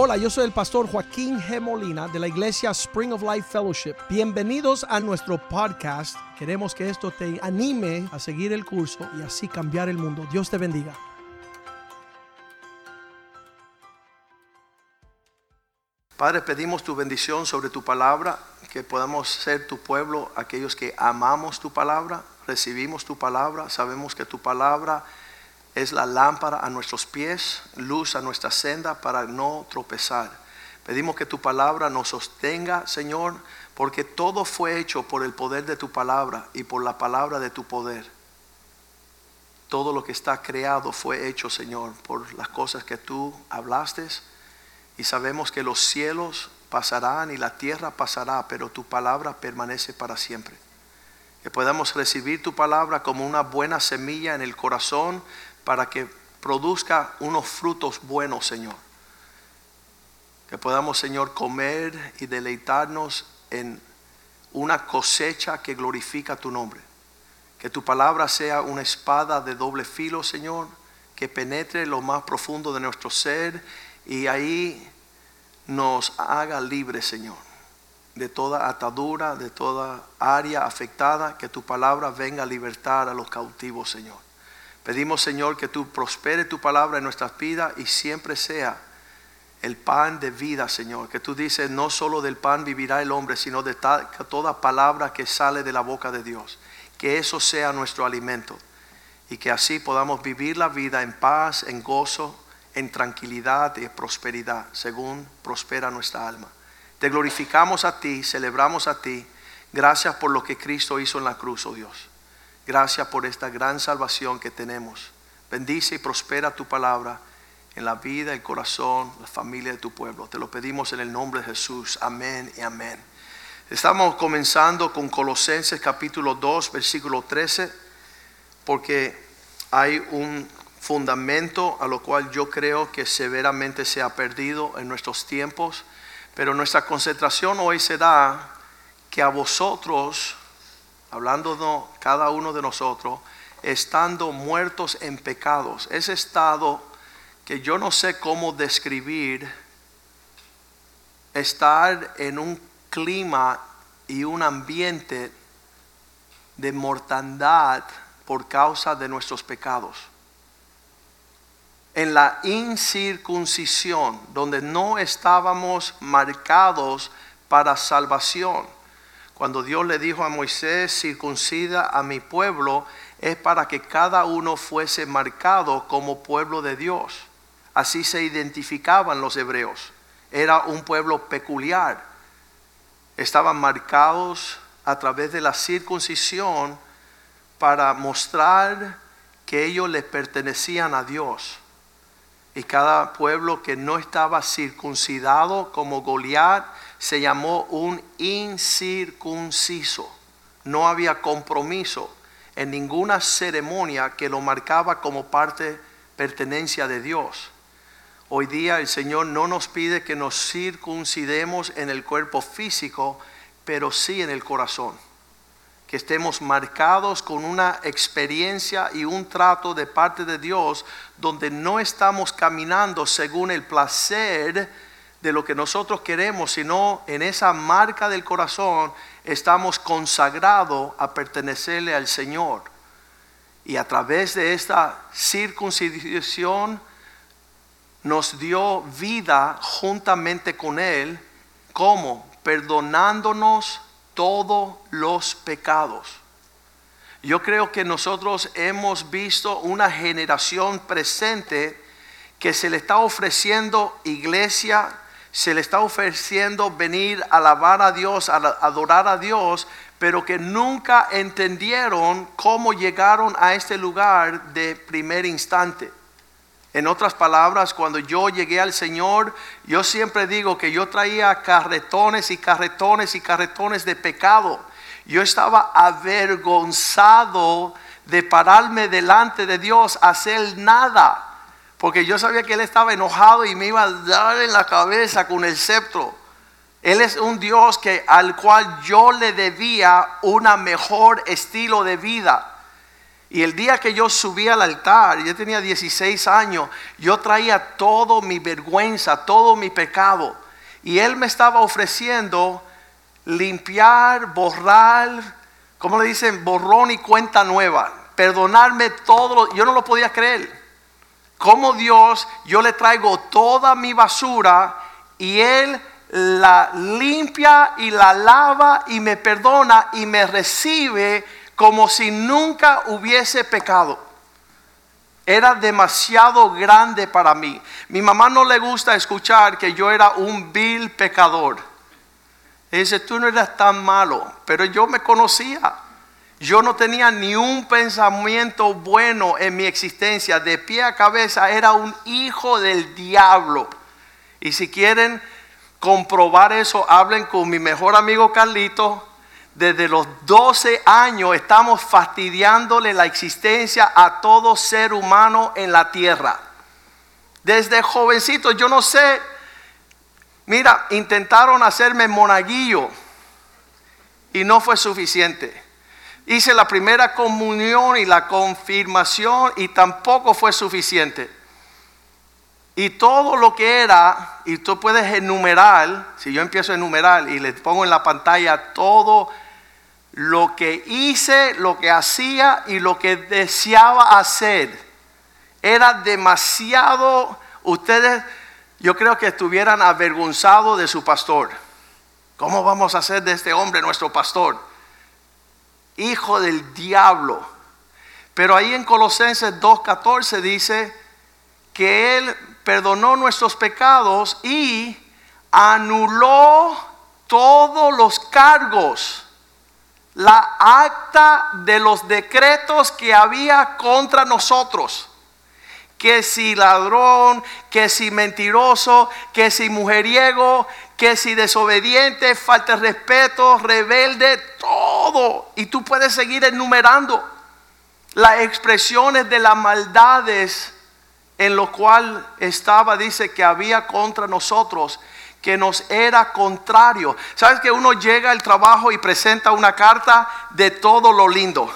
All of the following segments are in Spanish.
Hola, yo soy el pastor Joaquín G. Molina de la iglesia Spring of Life Fellowship. Bienvenidos a nuestro podcast. Queremos que esto te anime a seguir el curso y así cambiar el mundo. Dios te bendiga. Padre, pedimos tu bendición sobre tu palabra, que podamos ser tu pueblo, aquellos que amamos tu palabra, recibimos tu palabra, sabemos que tu palabra es la lámpara a nuestros pies, luz a nuestra senda para no tropezar. Pedimos que tu palabra nos sostenga, Señor, porque todo fue hecho por el poder de tu palabra y por la palabra de tu poder. Todo lo que está creado fue hecho, Señor, por las cosas que tú hablaste. Y sabemos que los cielos pasarán y la tierra pasará, pero tu palabra permanece para siempre. Que podamos recibir tu palabra como una buena semilla en el corazón para que produzca unos frutos buenos, Señor. Que podamos, Señor, comer y deleitarnos en una cosecha que glorifica tu nombre. Que tu palabra sea una espada de doble filo, Señor, que penetre lo más profundo de nuestro ser y ahí nos haga libres, Señor, de toda atadura, de toda área afectada, que tu palabra venga a libertar a los cautivos, Señor. Pedimos, Señor, que tú prospere tu palabra en nuestras vidas y siempre sea el pan de vida, Señor. Que tú dices, no solo del pan vivirá el hombre, sino de toda palabra que sale de la boca de Dios. Que eso sea nuestro alimento y que así podamos vivir la vida en paz, en gozo, en tranquilidad y prosperidad, según prospera nuestra alma. Te glorificamos a ti, celebramos a ti. Gracias por lo que Cristo hizo en la cruz, oh Dios. Gracias por esta gran salvación que tenemos. Bendice y prospera tu palabra en la vida, el corazón, la familia de tu pueblo. Te lo pedimos en el nombre de Jesús. Amén y amén. Estamos comenzando con Colosenses capítulo 2, versículo 13, porque hay un fundamento a lo cual yo creo que severamente se ha perdido en nuestros tiempos, pero nuestra concentración hoy será que a vosotros hablando de cada uno de nosotros, estando muertos en pecados. Ese estado que yo no sé cómo describir, estar en un clima y un ambiente de mortandad por causa de nuestros pecados. En la incircuncisión, donde no estábamos marcados para salvación cuando Dios le dijo a Moisés, circuncida a mi pueblo, es para que cada uno fuese marcado como pueblo de Dios. Así se identificaban los hebreos. Era un pueblo peculiar. Estaban marcados a través de la circuncisión para mostrar que ellos le pertenecían a Dios. Y cada pueblo que no estaba circuncidado como Goliat se llamó un incircunciso. No había compromiso en ninguna ceremonia que lo marcaba como parte pertenencia de Dios. Hoy día el Señor no nos pide que nos circuncidemos en el cuerpo físico, pero sí en el corazón. Que estemos marcados con una experiencia y un trato de parte de Dios donde no estamos caminando según el placer de lo que nosotros queremos, sino en esa marca del corazón estamos consagrados a pertenecerle al Señor. Y a través de esta circuncisión nos dio vida juntamente con Él, como perdonándonos todos los pecados. Yo creo que nosotros hemos visto una generación presente que se le está ofreciendo iglesia se le está ofreciendo venir a alabar a Dios, a adorar a Dios, pero que nunca entendieron cómo llegaron a este lugar de primer instante. En otras palabras, cuando yo llegué al Señor, yo siempre digo que yo traía carretones y carretones y carretones de pecado. Yo estaba avergonzado de pararme delante de Dios, hacer nada porque yo sabía que él estaba enojado y me iba a dar en la cabeza con el sceptro. Él es un Dios que al cual yo le debía un mejor estilo de vida. Y el día que yo subí al altar, yo tenía 16 años, yo traía todo mi vergüenza, todo mi pecado. Y Él me estaba ofreciendo limpiar, borrar, ¿cómo le dicen? Borrón y cuenta nueva. Perdonarme todo. Yo no lo podía creer. Como Dios, yo le traigo toda mi basura y Él la limpia y la lava y me perdona y me recibe como si nunca hubiese pecado. Era demasiado grande para mí. Mi mamá no le gusta escuchar que yo era un vil pecador. dice, tú no eras tan malo, pero yo me conocía. Yo no tenía ni un pensamiento bueno en mi existencia. De pie a cabeza era un hijo del diablo. Y si quieren comprobar eso, hablen con mi mejor amigo Carlito desde los 12 años estamos fastidiándole la existencia a todo ser humano en la tierra. Desde jovencito, yo no sé, mira, intentaron hacerme monaguillo y no fue suficiente. Hice la primera comunión y la confirmación y tampoco fue suficiente. Y todo lo que era, y tú puedes enumerar, si yo empiezo a enumerar y le pongo en la pantalla todo lo que hice, lo que hacía y lo que deseaba hacer. Era demasiado, ustedes yo creo que estuvieran avergonzados de su pastor. ¿Cómo vamos a hacer de este hombre nuestro pastor? Hijo del diablo. Pero ahí en Colosenses 2.14 dice que Él perdonó nuestros pecados y anuló todos los cargos la acta de los decretos que había contra nosotros. Que si ladrón, que si mentiroso, que si mujeriego, que si desobediente, falta de respeto, rebelde, todo. Y tú puedes seguir enumerando las expresiones de las maldades en lo cual estaba, dice, que había contra nosotros que nos era contrario. ¿Sabes que uno llega al trabajo y presenta una carta de todo lo lindo?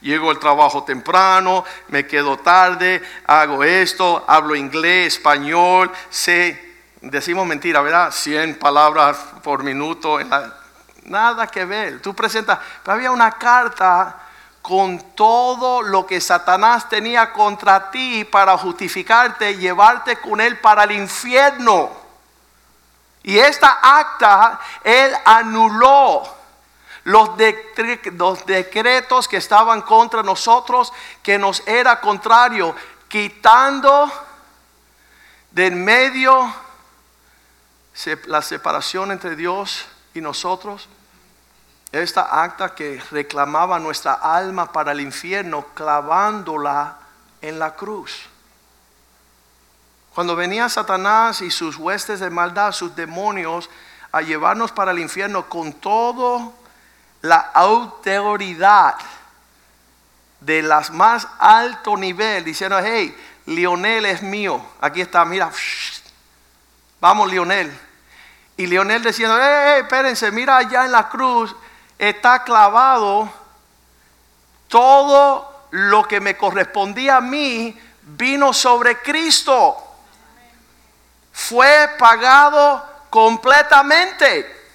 Llego al trabajo temprano, me quedo tarde, hago esto, hablo inglés, español, sé, decimos mentira, ¿verdad? 100 palabras por minuto. nada que ver. Tú presentas, pero había una carta con todo lo que Satanás tenía contra ti para justificarte, llevarte con él para el infierno. Y esta acta, él anuló los, decretos que estaban contra nosotros, que nos era contrario, quitando de medio la separación entre Dios y nosotros. Esta acta que reclamaba nuestra alma para el infierno, clavándola en la cruz. Cuando venía Satanás y sus huestes de maldad, sus demonios, a llevarnos para el infierno con todo la autoridad de las más alto nivel, diciendo, hey, Lionel es mío, aquí está, mira, vamos Lionel. Y Lionel diciendo, hey, espérense, mira allá en la cruz, está clavado todo lo que me correspondía a mí, vino sobre Cristo fue pagado completamente.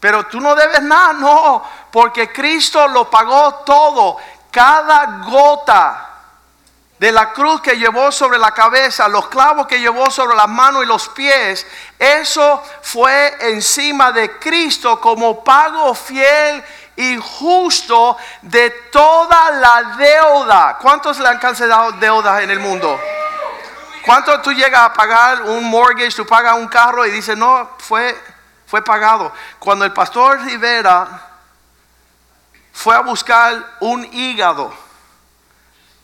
Pero tú no debes nada, no, porque Cristo lo pagó todo. Cada gota de la cruz que llevó sobre la cabeza, los clavos que llevó sobre las manos y los pies, eso fue encima de Cristo como pago fiel y justo de toda la deuda. ¿Cuántos le han cancelado deudas en el mundo? ¿Cuánto tú llegas a pagar un mortgage, tú pagas un carro y dices, no, fue, fue pagado? Cuando el pastor Rivera fue a buscar un hígado,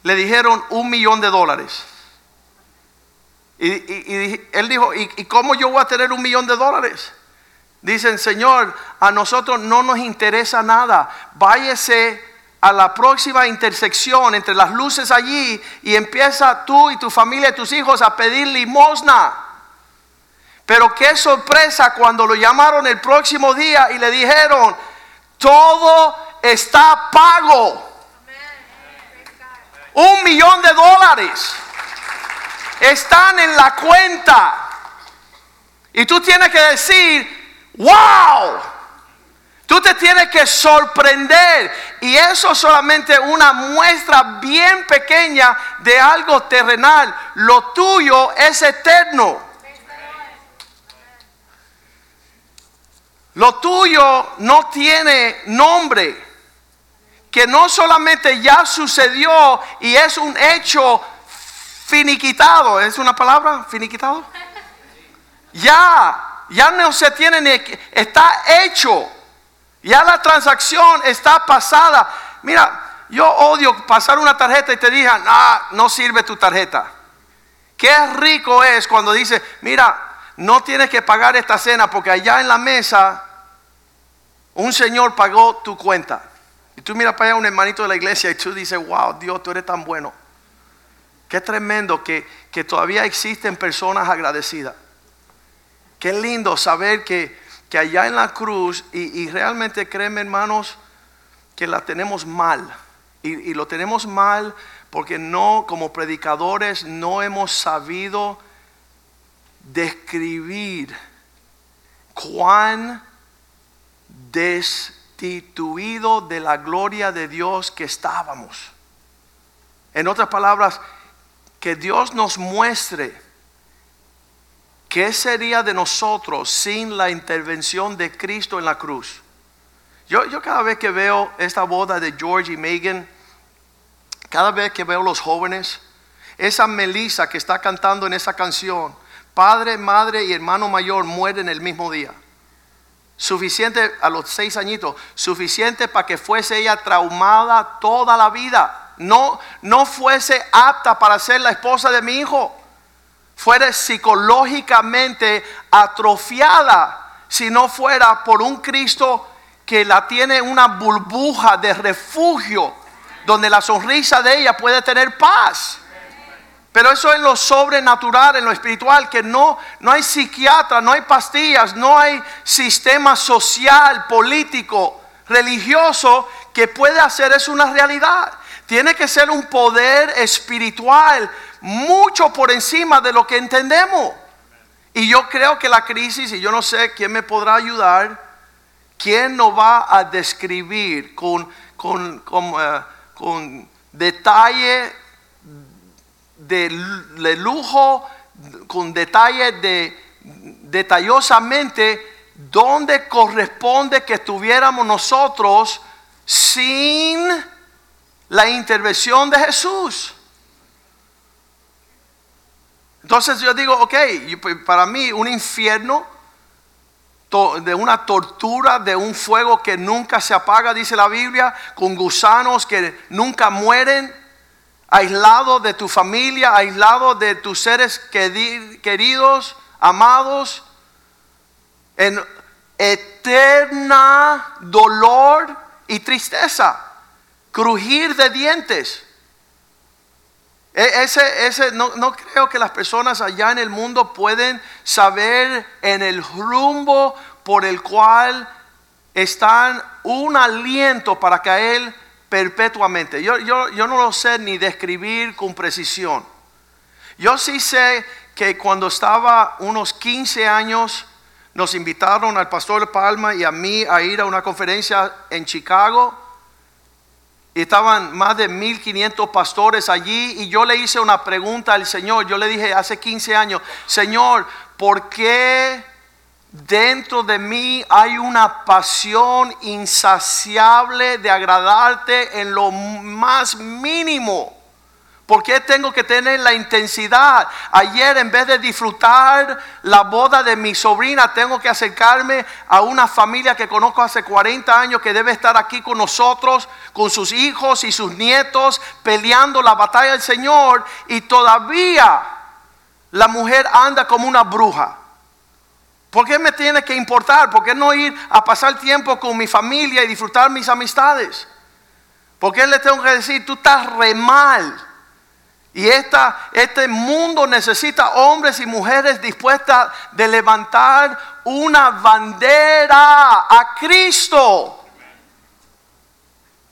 le dijeron un millón de dólares. Y, él dijo, ¿y, ¿y cómo yo voy a tener un millón de dólares? Dicen, Señor, a nosotros no nos interesa nada. Váyese a la próxima intersección entre las luces allí y empieza tú y tu familia y tus hijos a pedir limosna. Pero qué sorpresa cuando lo llamaron el próximo día y le dijeron, todo está pago. Un millón de dólares están en la cuenta. Y tú tienes que decir, wow. Tú te tienes que sorprender. Y eso es solamente una muestra bien pequeña de algo terrenal. Lo tuyo es eterno. Lo tuyo no tiene nombre. Que no solamente ya sucedió y es un hecho finiquitado. ¿Es una palabra? Finiquitado. Ya, ya no se tiene ni... Está hecho. Ya la transacción está pasada. Mira, yo odio pasar una tarjeta y te digan, ah, no sirve tu tarjeta. Qué rico es cuando dice, mira, no tienes que pagar esta cena porque allá en la mesa un señor pagó tu cuenta. Y tú miras para allá un hermanito de la iglesia y tú dices, wow, Dios, tú eres tan bueno. Qué tremendo que, que todavía existen personas agradecidas. Qué lindo saber que, que allá en la cruz, y, realmente créeme hermanos, que la tenemos mal. Y, y, lo tenemos mal porque no, como predicadores, no hemos sabido describir cuán destituido de la gloria de Dios que estábamos. En otras palabras, que Dios nos muestre qué sería de nosotros sin la intervención de Cristo en la cruz. Yo, yo cada vez que veo esta boda de George y Megan, cada vez que veo los jóvenes, esa Melissa que está cantando en esa canción, padre, madre y hermano mayor mueren el mismo día. Suficiente a los seis añitos, suficiente para que fuese ella traumada toda la vida. No, no fuese apta para ser la esposa de mi hijo. Fuera psicológicamente atrofiada si no fuera por un Cristo que la tiene una burbuja de refugio donde la sonrisa de ella puede tener paz. Pero eso es lo sobrenatural, en lo espiritual, que no, no hay psiquiatra, no hay pastillas, no hay sistema social, político, religioso que puede hacer eso una realidad. Tiene que ser un poder espiritual mucho por encima de lo que entendemos. Y yo creo que la crisis, y yo no sé quién me podrá ayudar, quién nos va a describir con, con, con, eh, con detalle de, lujo, con detalle de detallosamente donde corresponde que estuviéramos nosotros sin la intervención de Jesús. Entonces yo digo, ok, pues, para mí un infierno de una tortura, de un fuego que nunca se apaga, dice la Biblia, con gusanos que nunca mueren aislado de tu familia, aislado de tus seres queridos, amados, en eterna dolor y tristeza, crujir de dientes. E, ese, ese, no, no, creo que las personas allá en el mundo pueden saber en el rumbo por el cual están un aliento para caer perpetuamente. Yo, yo, yo no lo sé ni describir con precisión. Yo sí sé que cuando estaba unos 15 años, nos invitaron al pastor Palma y a mí a ir a una conferencia en Chicago. Y estaban más de 1500 pastores allí y yo le hice una pregunta al Señor. Yo le dije hace 15 años, Señor, ¿por qué Dentro de mí hay una pasión insaciable de agradarte en lo más mínimo. ¿Por qué tengo que tener la intensidad? Ayer en vez de disfrutar la boda de mi sobrina, tengo que acercarme a una familia que conozco hace 40 años que debe estar aquí con nosotros, con sus hijos y sus nietos, peleando la batalla del Señor. Y todavía la mujer anda como una bruja. ¿Por qué me tiene que importar? ¿Por qué no ir a pasar tiempo con mi familia y disfrutar mis amistades? ¿Por qué le tengo que decir, tú estás re mal? Y esta, este mundo necesita hombres y mujeres dispuestas de levantar una bandera a Cristo.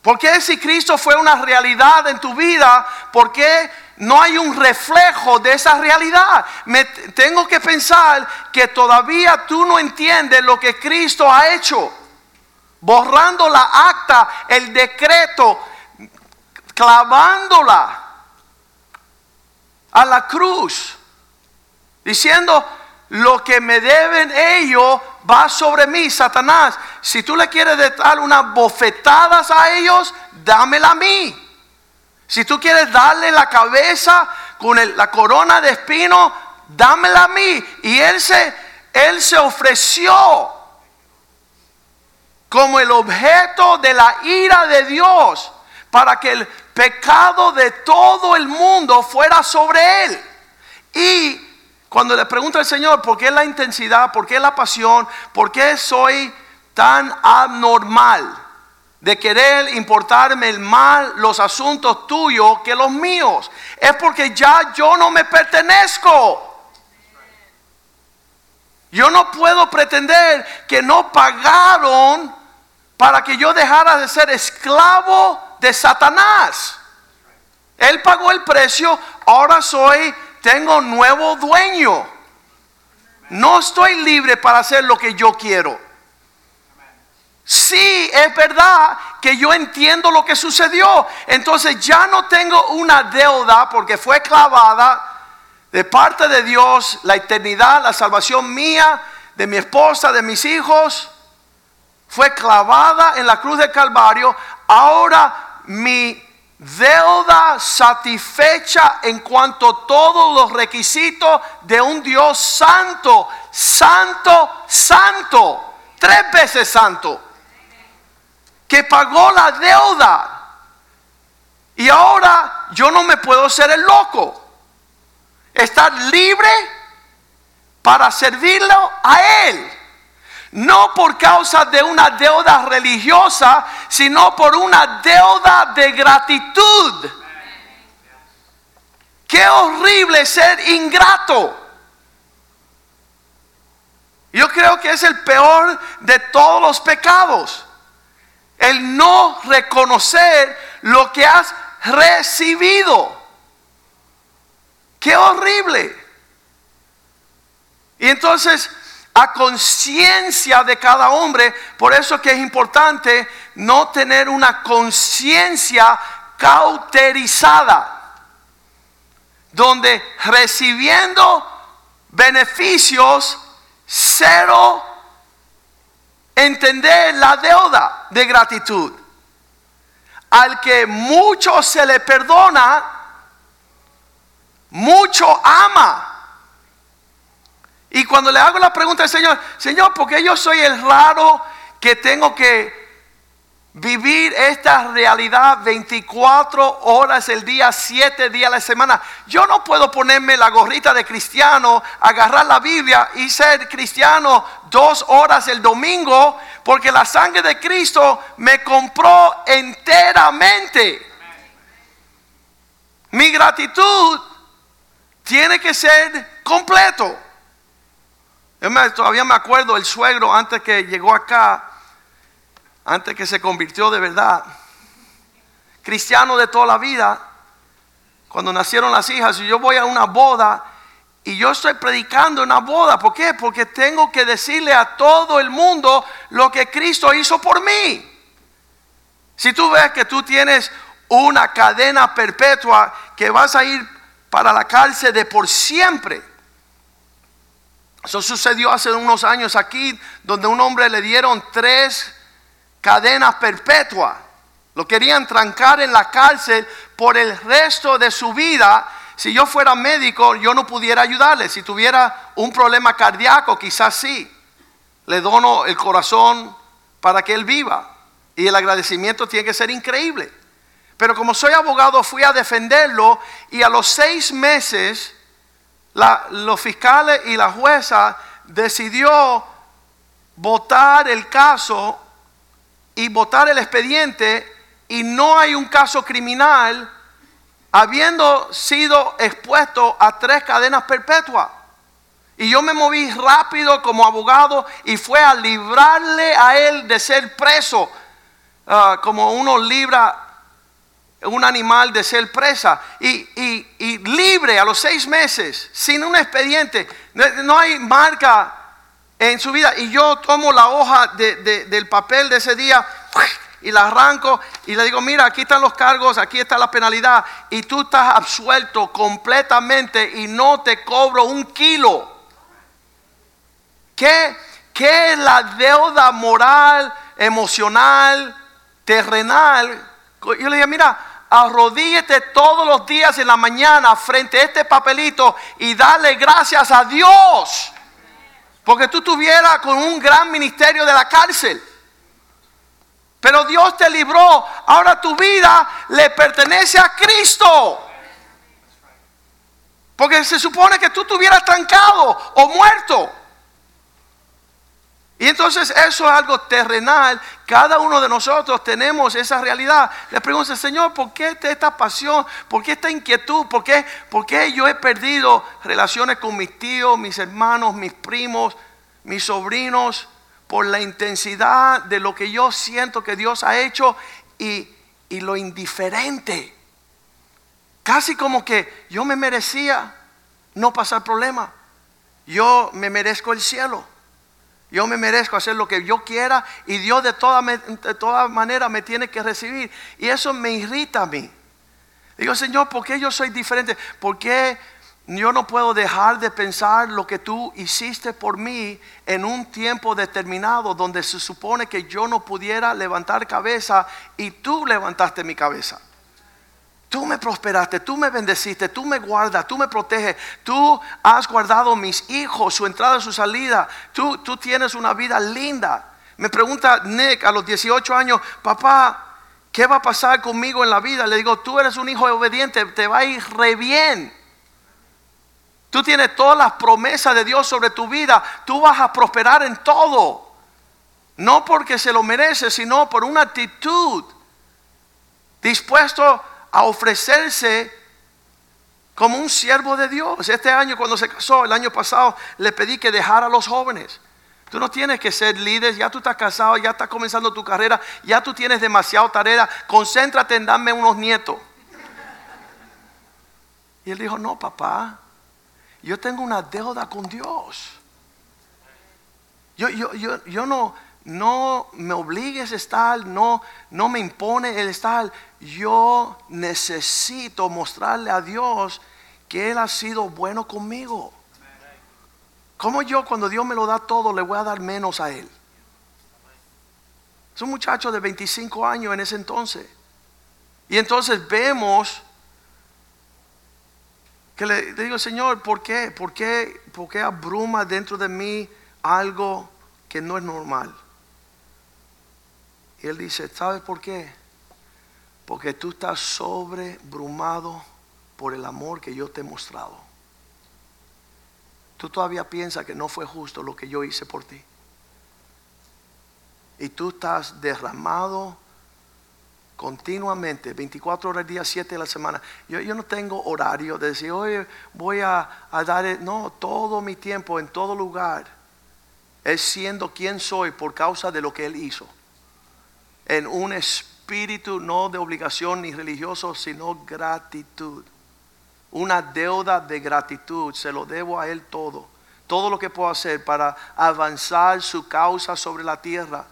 ¿Por qué si Cristo fue una realidad en tu vida, por qué no hay un reflejo de esa realidad? Me tengo que pensar que todavía tú no entiendes lo que Cristo ha hecho. Borrando la acta, el decreto, clavándola a la cruz, diciendo, lo que me deben ellos va sobre mí, Satanás. Si tú le quieres dar unas bofetadas a ellos, dámela a mí. Si tú quieres darle la cabeza con la corona de espino, dámela a mí. Y él se, él se ofreció como el objeto de la ira de Dios para que el pecado de todo el mundo fuera sobre él. Y cuando le pregunto al Señor, ¿por qué la intensidad? ¿Por qué la pasión? ¿Por qué soy tan abnormal de querer importarme el mal, los asuntos tuyos que los míos? Es porque ya yo no me pertenezco. Yo no puedo pretender que no pagaron para que yo dejara de ser esclavo de Satanás. Él pagó el precio, ahora soy tengo nuevo dueño. No estoy libre para hacer lo que yo quiero. Sí, es verdad que yo entiendo lo que sucedió. Entonces ya no tengo una deuda porque fue clavada de parte de Dios la eternidad, la salvación mía, de mi esposa, de mis hijos. Fue clavada en la cruz del Calvario. Ahora mi deuda satisfecha en cuanto a todos los requisitos de un Dios santo, santo, santo, tres veces santo, que pagó la deuda. Y ahora yo no me puedo ser el loco. Estar libre para servirlo a Él no por causa de una deuda religiosa, sino por una deuda de gratitud. Qué horrible ser ingrato. Yo creo que es el peor de todos los pecados. El no reconocer lo que has recibido. Qué horrible. Y entonces a conciencia de cada hombre. Por eso que es importante no tener una conciencia cauterizada, donde recibiendo beneficios, cero entender la deuda de gratitud. Al que mucho se le perdona, mucho ama. Y cuando le hago la pregunta al Señor, Señor, ¿por qué yo soy el raro que tengo que vivir esta realidad 24 horas el día, 7 días a la semana? Yo no puedo ponerme la gorrita de cristiano, agarrar la Biblia y ser cristiano dos horas el domingo, porque la sangre de Cristo me compró enteramente. Mi gratitud tiene que ser completo. Yo todavía me acuerdo el suegro antes que llegó acá, antes que se convirtió de verdad, cristiano de toda la vida, cuando nacieron las hijas, y yo voy a una boda y yo estoy predicando una boda, ¿por qué? Porque tengo que decirle a todo el mundo lo que Cristo hizo por mí. Si tú ves que tú tienes una cadena perpetua que vas a ir para la cárcel de por siempre, eso sucedió hace unos años aquí, donde un hombre le dieron tres cadenas perpetuas. Lo querían trancar en la cárcel por el resto de su vida. Si yo fuera médico, yo no pudiera ayudarle. Si tuviera un problema cardíaco, quizás sí. Le dono el corazón para que él viva. Y el agradecimiento tiene que ser increíble. Pero como soy abogado, fui a defenderlo y a los seis meses los fiscales y la jueza decidió votar el caso y votar el expediente y no hay un caso criminal habiendo sido expuesto a tres cadenas perpetuas. Y yo me moví rápido como abogado y fue a librarle a él de ser preso. ah, como uno libra un animal de ser presa y, y- y libre a los seis meses, sin un expediente, no, no hay marca en su vida. Y yo tomo la hoja de- de- del papel de ese día y la arranco y le digo, mira, aquí están los cargos, aquí está la penalidad y tú estás absuelto completamente y no te cobro un kilo. ¿Qué, qué es la deuda moral, emocional, terrenal? Yo le dije, mira, arrodíllate todos los días en la mañana frente a este papelito y dale gracias a Dios. Porque tú estuvieras con un gran ministerio de la cárcel. Pero Dios te libró. Ahora tu vida le pertenece a Cristo. Porque se supone que tú estuvieras trancado o muerto. Y entonces eso es algo terrenal. Cada uno de nosotros tenemos esa realidad. Le pregunto, Señor, ¿por qué esta pasión? ¿Por qué esta inquietud? ¿Por qué, ¿Por qué yo he perdido relaciones con mis tíos, mis hermanos, mis primos, mis sobrinos? Por la intensidad de lo que yo siento que Dios ha hecho y, y lo indiferente. Casi como que yo me merecía no pasar problema. Yo me merezco el cielo. Yo me merezco hacer lo que yo quiera y Dios de toda, de toda manera me tiene que recibir. Y eso me irrita a mí. Digo, Señor, ¿por qué yo soy diferente? ¿Por qué yo no puedo dejar de pensar lo que tú hiciste por mí en un tiempo determinado donde se supone que yo no pudiera levantar cabeza y tú levantaste mi cabeza? Tú me prosperaste, tú me bendeciste, tú me guardas, tú me proteges, tú has guardado mis hijos, su entrada y su salida, tú, tú tienes una vida linda. Me pregunta Nick a los 18 años, papá, ¿qué va a pasar conmigo en la vida? Le digo, tú eres un hijo obediente, te va a ir re bien. Tú tienes todas las promesas de Dios sobre tu vida, tú vas a prosperar en todo. No porque se lo mereces, sino por una actitud dispuesto a ofrecerse como un siervo de Dios. Este año cuando se casó, el año pasado, le pedí que dejara a los jóvenes. Tú no tienes que ser líder, ya tú estás casado, ya estás comenzando tu carrera, ya tú tienes demasiado tarea, concéntrate en darme unos nietos. Y él dijo, no, papá, yo tengo una deuda con Dios. Yo, yo, yo, yo no, no me obligues a estar, no, no me impone el estar. Yo necesito mostrarle a Dios que Él ha sido bueno conmigo. ¿Cómo yo cuando Dios me lo da todo le voy a dar menos a Él? Es un muchacho de 25 años en ese entonces. Y entonces vemos que le digo, Señor, ¿por qué? ¿Por qué? ¿Por qué abruma dentro de mí algo que no es normal? Y él dice, ¿sabes por qué? Porque tú estás sobrebrumado por el amor que yo te he mostrado. Tú todavía piensas que no fue justo lo que yo hice por ti. Y tú estás derramado continuamente, 24 horas al día, 7 de la semana. Yo, no tengo horario de decir, oye, voy a, dar, el-". no, todo mi tiempo, en todo lugar, es siendo quien soy por causa de lo que Él hizo. En un espíritu no de obligación ni religioso, sino gratitud. Una deuda de gratitud, se lo debo a Él todo. Todo lo que puedo hacer para avanzar su causa sobre la tierra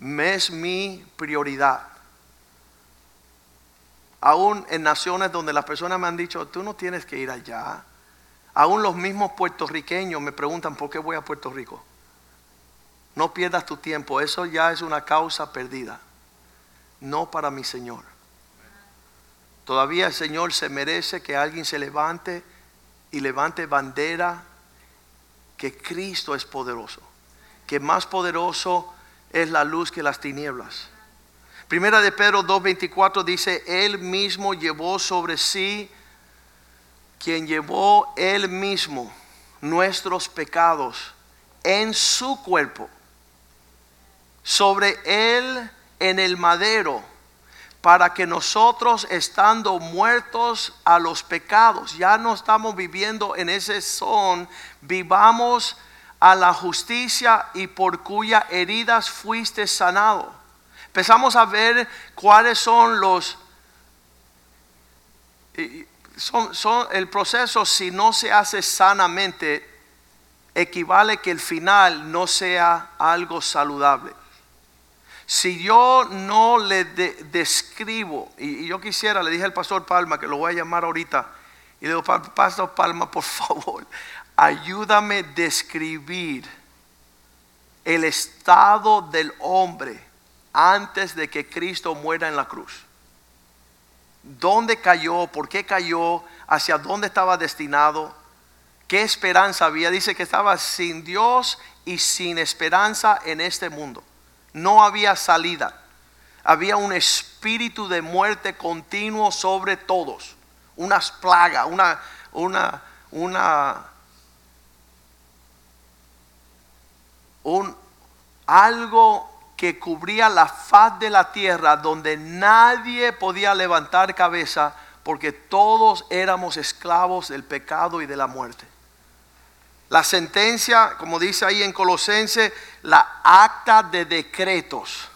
es mi prioridad. Aún en naciones donde las personas me han dicho, tú no tienes que ir allá. Aún los mismos puertorriqueños me preguntan, ¿por qué voy a Puerto Rico? No pierdas tu tiempo, eso ya es una causa perdida. No para mi Señor. Todavía el Señor se merece que alguien se levante y levante bandera que Cristo es poderoso, que más poderoso es la luz que las tinieblas. Primera de Pedro 2.24 dice, Él mismo llevó sobre sí, quien llevó Él mismo nuestros pecados en su cuerpo, sobre Él en el madero, para que nosotros estando muertos a los pecados, ya no estamos viviendo en ese son, vivamos a la justicia y por cuya heridas fuiste sanado. empezamos a ver cuáles son los... Son, son, el proceso, si no se hace sanamente, equivale que el final no sea algo saludable. Si yo no le describo, y, yo quisiera, le dije al pastor Palma, que lo voy a llamar ahorita, y le digo, pastor Palma, por favor, ayúdame a describir el estado del hombre antes de que Cristo muera en la cruz. ¿Dónde cayó? ¿Por qué cayó? ¿Hacia dónde estaba destinado? ¿Qué esperanza había? Dice que estaba sin Dios y sin esperanza en este mundo. No había salida. Había un espíritu de muerte continuo sobre todos. Unas plagas, una, una, una, un, algo que cubría la faz de la tierra donde nadie podía levantar cabeza porque todos éramos esclavos del pecado y de la muerte. La sentencia, como dice ahí en Colosense, la acta de decretos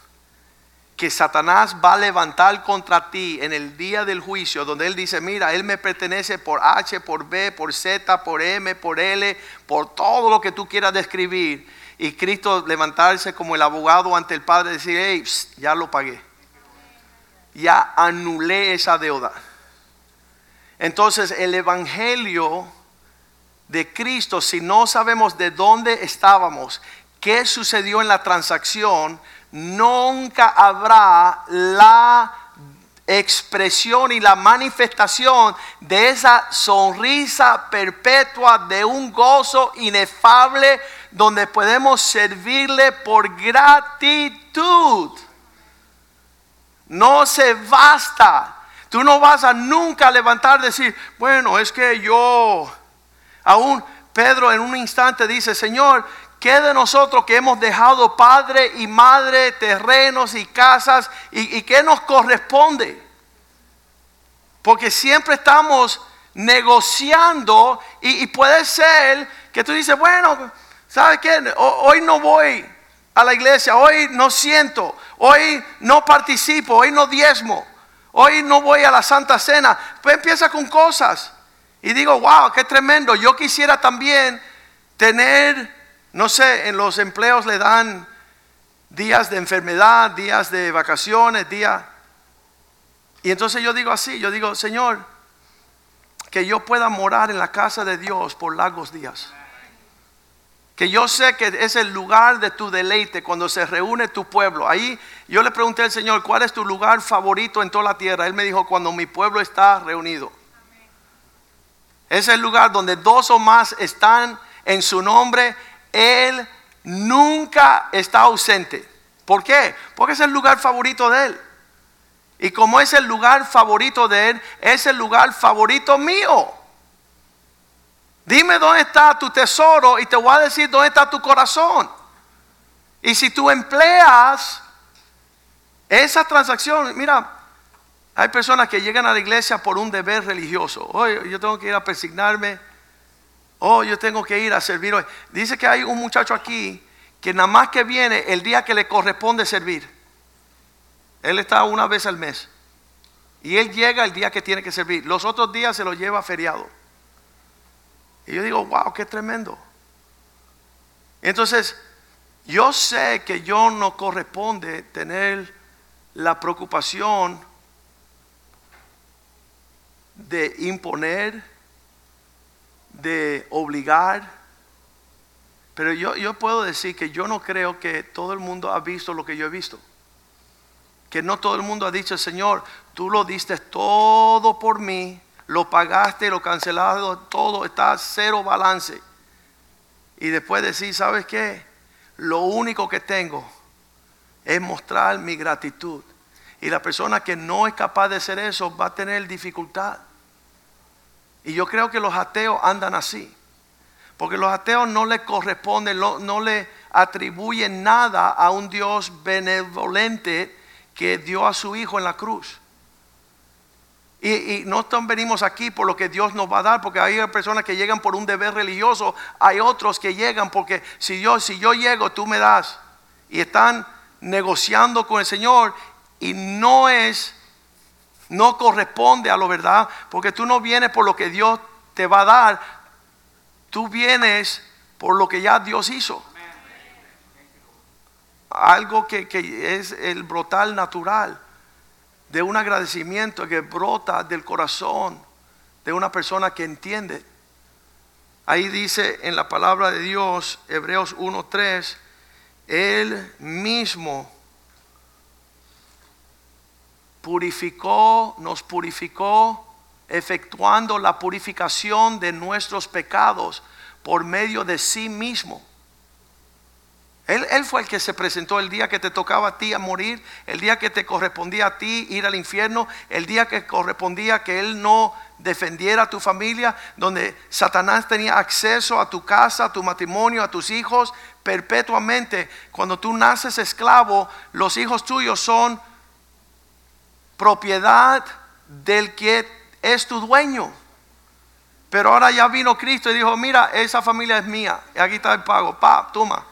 que Satanás va a levantar contra ti en el día del juicio, donde él dice, mira, él me pertenece por H, por B, por Z, por M, por L, por todo lo que tú quieras describir. Y Cristo levantarse como el abogado ante el Padre y decir, hey, ya lo pagué. Ya anulé esa deuda. Entonces el Evangelio de Cristo, si no sabemos de dónde estábamos, qué sucedió en la transacción, nunca habrá la expresión y la manifestación de esa sonrisa perpetua de un gozo inefable donde podemos servirle por gratitud. No se basta. Tú no vas a nunca levantar y decir, bueno, es que yo Aún Pedro en un instante dice, Señor, ¿qué de nosotros que hemos dejado padre y madre, terrenos y casas? ¿Y, qué nos corresponde? Porque siempre estamos negociando y, puede ser que tú dices, bueno, ¿sabes qué? Hoy no voy a la iglesia, hoy no siento, hoy no participo, hoy no diezmo, hoy no voy a la Santa Cena. Pues empieza con cosas. Y digo, wow, qué tremendo. Yo quisiera también tener, no sé, en los empleos le dan días de enfermedad, días de vacaciones, días. Y entonces yo digo así, yo digo, Señor, que yo pueda morar en la casa de Dios por largos días. Que yo sé que es el lugar de tu deleite cuando se reúne tu pueblo. Ahí yo le pregunté al Señor, ¿cuál es tu lugar favorito en toda la tierra? Él me dijo, cuando mi pueblo está reunido. Es el lugar donde dos o más están en su nombre. Él nunca está ausente. ¿Por qué? Porque es el lugar favorito de Él. Y como es el lugar favorito de Él, es el lugar favorito mío. Dime dónde está tu tesoro y te voy a decir dónde está tu corazón. Y si tú empleas esa transacción, mira, hay personas que llegan a la iglesia por un deber religioso. Hoy yo tengo que ir a persignarme. Oh, yo tengo que ir a servir hoy. Dice que hay un muchacho aquí que nada más que viene el día que le corresponde servir. Él está una vez al mes. Y él llega el día que tiene que servir. Los otros días se lo lleva feriado. Y yo digo, wow, qué tremendo. Entonces, yo sé que yo no corresponde tener la preocupación de imponer, de obligar. Pero yo, yo puedo decir que yo no creo que todo el mundo ha visto lo que yo he visto. Que no todo el mundo ha dicho, Señor, tú lo diste todo por mí, lo pagaste, lo cancelaste, todo, está cero balance. Y después decir, ¿sabes qué? Lo único que tengo es mostrar mi gratitud. Y la persona que no es capaz de hacer eso va a tener dificultad. Y yo creo que los ateos andan así. Porque los ateos no le corresponden, no, le atribuyen nada a un Dios benevolente que dio a su Hijo en la cruz. Y, no venimos aquí por lo que Dios nos va a dar, porque hay personas que llegan por un deber religioso, hay otros que llegan porque si yo, si yo llego, tú me das. Y están negociando con el Señor y no es, no corresponde a lo verdad, porque tú no vienes por lo que Dios te va a dar, tú vienes por lo que ya Dios hizo. Algo que, que es el brotal natural de un agradecimiento que brota del corazón de una persona que entiende. Ahí dice en la palabra de Dios, Hebreos 1.3, Él mismo purificó, nos purificó, efectuando la purificación de nuestros pecados por medio de sí mismo. Él, él, fue el que se presentó el día que te tocaba a ti a morir, el día que te correspondía a ti ir al infierno, el día que correspondía que Él no defendiera a tu familia, donde Satanás tenía acceso a tu casa, a tu matrimonio, a tus hijos perpetuamente. Cuando tú naces esclavo, los hijos tuyos son propiedad del que es tu dueño. Pero ahora ya vino Cristo y dijo, mira, esa familia es mía, y aquí está el pago, pa, toma.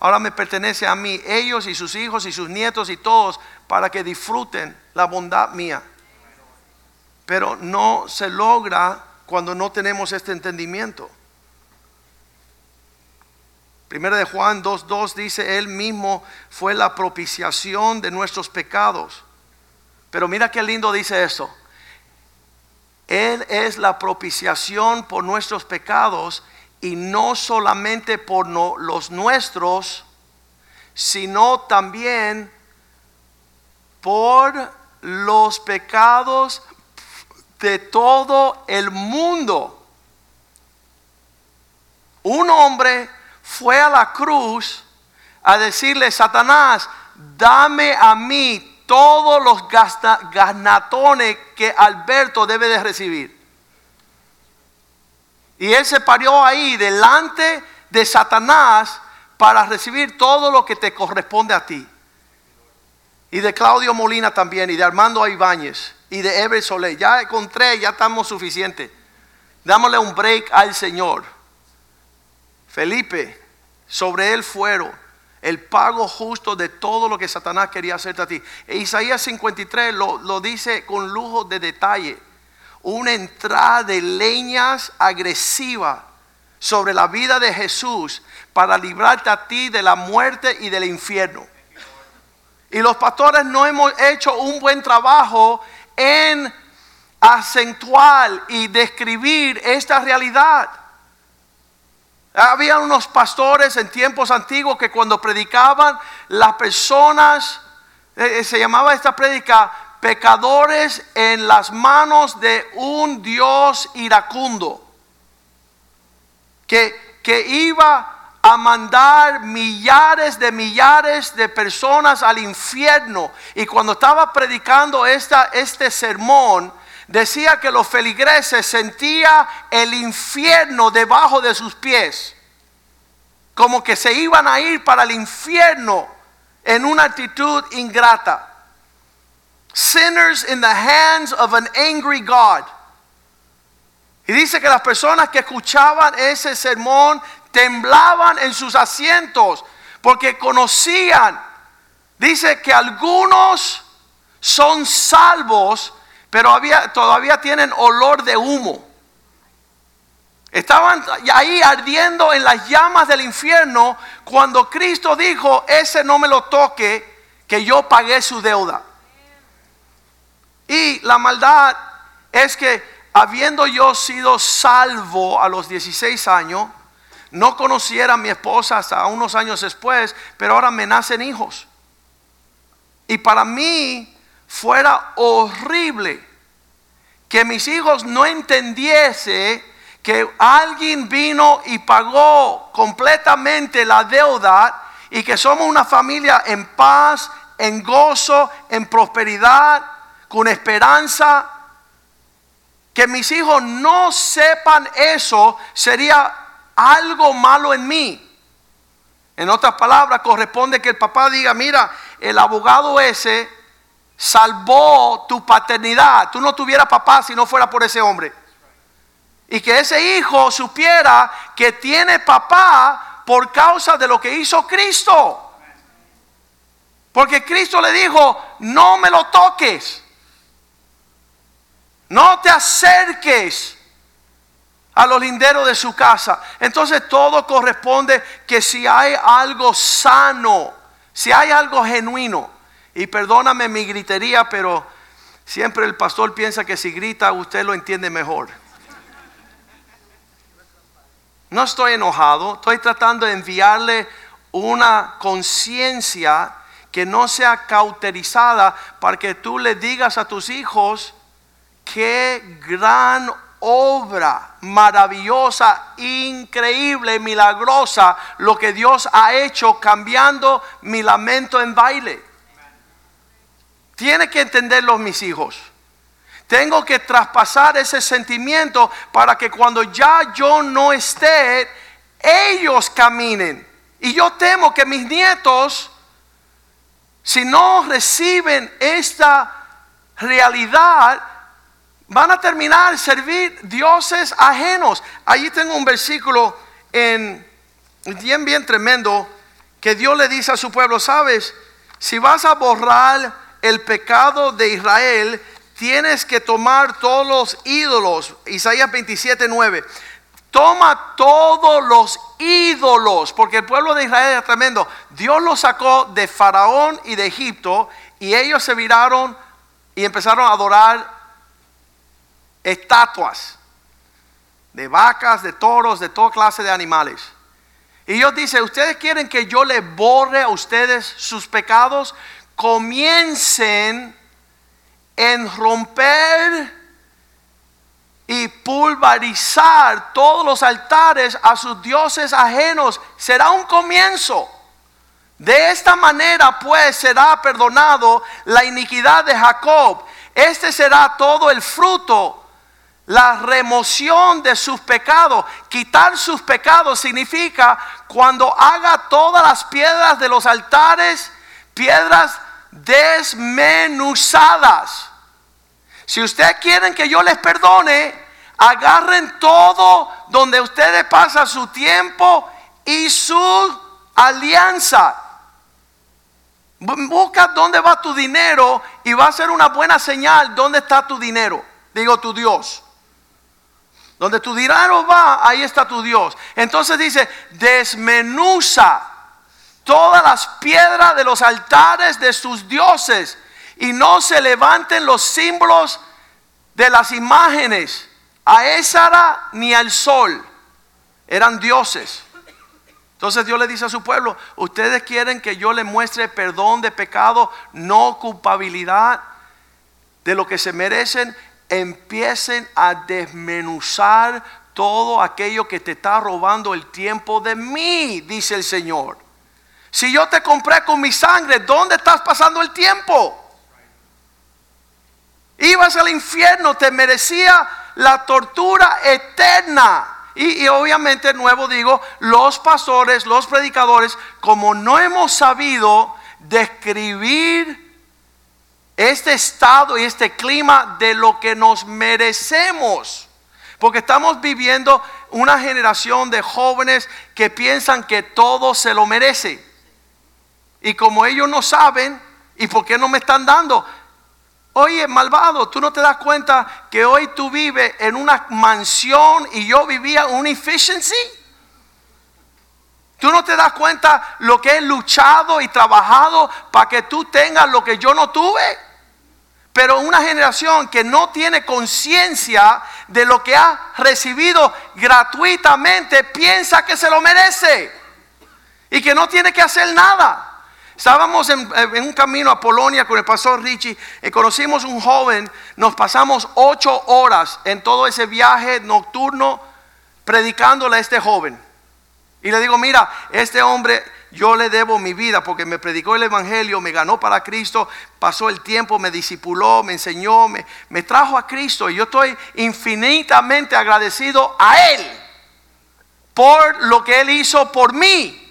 Ahora me pertenece a mí, ellos y sus hijos y sus nietos y todos, para que disfruten la bondad mía. Pero no se logra cuando no tenemos este entendimiento. Primera de Juan 2.2 dice, Él mismo fue la propiciación de nuestros pecados. Pero mira qué lindo dice eso. Él es la propiciación por nuestros pecados y no solamente por los nuestros, sino también por los pecados de todo el mundo. Un hombre fue a la cruz a decirle, Satanás, dame a mí todos los ganatones que Alberto debe de recibir. Y él se parió ahí delante de Satanás para recibir todo lo que te corresponde a ti. Y de Claudio Molina también, y de Armando Ibáñez, y de Ever Soler. Ya encontré, ya estamos suficientes. Dámosle un break al Señor. Felipe, sobre él fueron el pago justo de todo lo que Satanás quería hacerte a ti. E Isaías 53 lo, lo dice con lujo de detalle una entrada de leñas agresiva sobre la vida de Jesús para librarte a ti de la muerte y del infierno. Y los pastores no hemos hecho un buen trabajo en acentuar y describir esta realidad. Había unos pastores en tiempos antiguos que cuando predicaban, las personas, eh, se llamaba esta prédica, pecadores en las manos de un Dios iracundo, que, que iba a mandar millares de millares de personas al infierno. Y cuando estaba predicando esta, este sermón, decía que los feligreses sentía el infierno debajo de sus pies, como que se iban a ir para el infierno en una actitud ingrata. Sinners in the hands of an angry God. Y dice que las personas que escuchaban ese sermón temblaban en sus asientos porque conocían. Dice que algunos son salvos, pero había, todavía tienen olor de humo. Estaban ahí ardiendo en las llamas del infierno cuando Cristo dijo, ese no me lo toque, que yo pagué su deuda. Y la maldad es que habiendo yo sido salvo a los 16 años, no conociera a mi esposa hasta unos años después, pero ahora me nacen hijos. Y para mí fuera horrible que mis hijos no entendiese que alguien vino y pagó completamente la deuda y que somos una familia en paz, en gozo, en prosperidad con esperanza. Que mis hijos no sepan eso sería algo malo en mí. En otras palabras, corresponde que el papá diga, mira, el abogado ese salvó tu paternidad. Tú no tuvieras papá si no fuera por ese hombre. Y que ese hijo supiera que tiene papá por causa de lo que hizo Cristo. Porque Cristo le dijo, no me lo toques. No te acerques a los linderos de su casa. Entonces todo corresponde que si hay algo sano, si hay algo genuino, y perdóname mi gritería, pero siempre el pastor piensa que si grita usted lo entiende mejor. No estoy enojado, estoy tratando de enviarle una conciencia que no sea cauterizada para que tú le digas a tus hijos qué gran obra maravillosa, increíble, milagrosa, lo que Dios ha hecho cambiando mi lamento en baile. Tiene que entenderlo mis hijos. Tengo que traspasar ese sentimiento para que cuando ya yo no esté, ellos caminen. Y yo temo que mis nietos, si no reciben esta realidad, van a terminar servir dioses ajenos. Allí tengo un versículo en bien bien tremendo que Dios le dice a su pueblo, sabes, si vas a borrar el pecado de Israel, tienes que tomar todos los ídolos. Isaías 27, 9. Toma todos los ídolos, porque el pueblo de Israel es tremendo. Dios los sacó de Faraón y de Egipto y ellos se viraron y empezaron a adorar estatuas de vacas, de toros, de toda clase de animales. Y Dios dice, ustedes quieren que yo les borre a ustedes sus pecados, comiencen en romper y pulverizar todos los altares a sus dioses ajenos. Será un comienzo. De esta manera pues será perdonado la iniquidad de Jacob. Este será todo el fruto la remoción de sus pecados. Quitar sus pecados significa cuando haga todas las piedras de los altares, piedras desmenuzadas. Si ustedes quieren que yo les perdone, agarren todo donde ustedes pasan su tiempo y su alianza. Busca dónde va tu dinero y va a ser una buena señal dónde está tu dinero. Digo tu Dios. Donde tu dinero va, ahí está tu Dios. Entonces dice, desmenuza todas las piedras de los altares de sus dioses y no se levanten los símbolos de las imágenes a Esara ni al sol. Eran dioses. Entonces Dios le dice a su pueblo, ustedes quieren que yo les muestre perdón de pecado, no culpabilidad de lo que se merecen empiecen a desmenuzar todo aquello que te está robando el tiempo de mí, dice el Señor. Si yo te compré con mi sangre, ¿dónde estás pasando el tiempo? Ibas al infierno, te merecía la tortura eterna. Y, obviamente, nuevo digo, los pastores, los predicadores, como no hemos sabido describir este estado y este clima de lo que nos merecemos. Porque estamos viviendo una generación de jóvenes que piensan que todo se lo merece. Y como ellos no saben, ¿y por qué no me están dando? Oye, malvado, tú no te das cuenta que hoy tú vives en una mansión y yo vivía un efficiency. Tú no te das cuenta lo que he luchado y trabajado para que tú tengas lo que yo no tuve. Pero una generación que no tiene conciencia de lo que ha recibido gratuitamente piensa que se lo merece y que no tiene que hacer nada. Estábamos en, un camino a Polonia con el pastor Richie y conocimos un joven, nos pasamos ocho horas en todo ese viaje nocturno predicándole a este joven. Y le digo, mira, este hombre yo le debo mi vida porque me predicó el Evangelio, me ganó para Cristo, pasó el tiempo, me discipuló, me enseñó, me, me trajo a Cristo. Y yo estoy infinitamente agradecido a Él por lo que Él hizo por mí.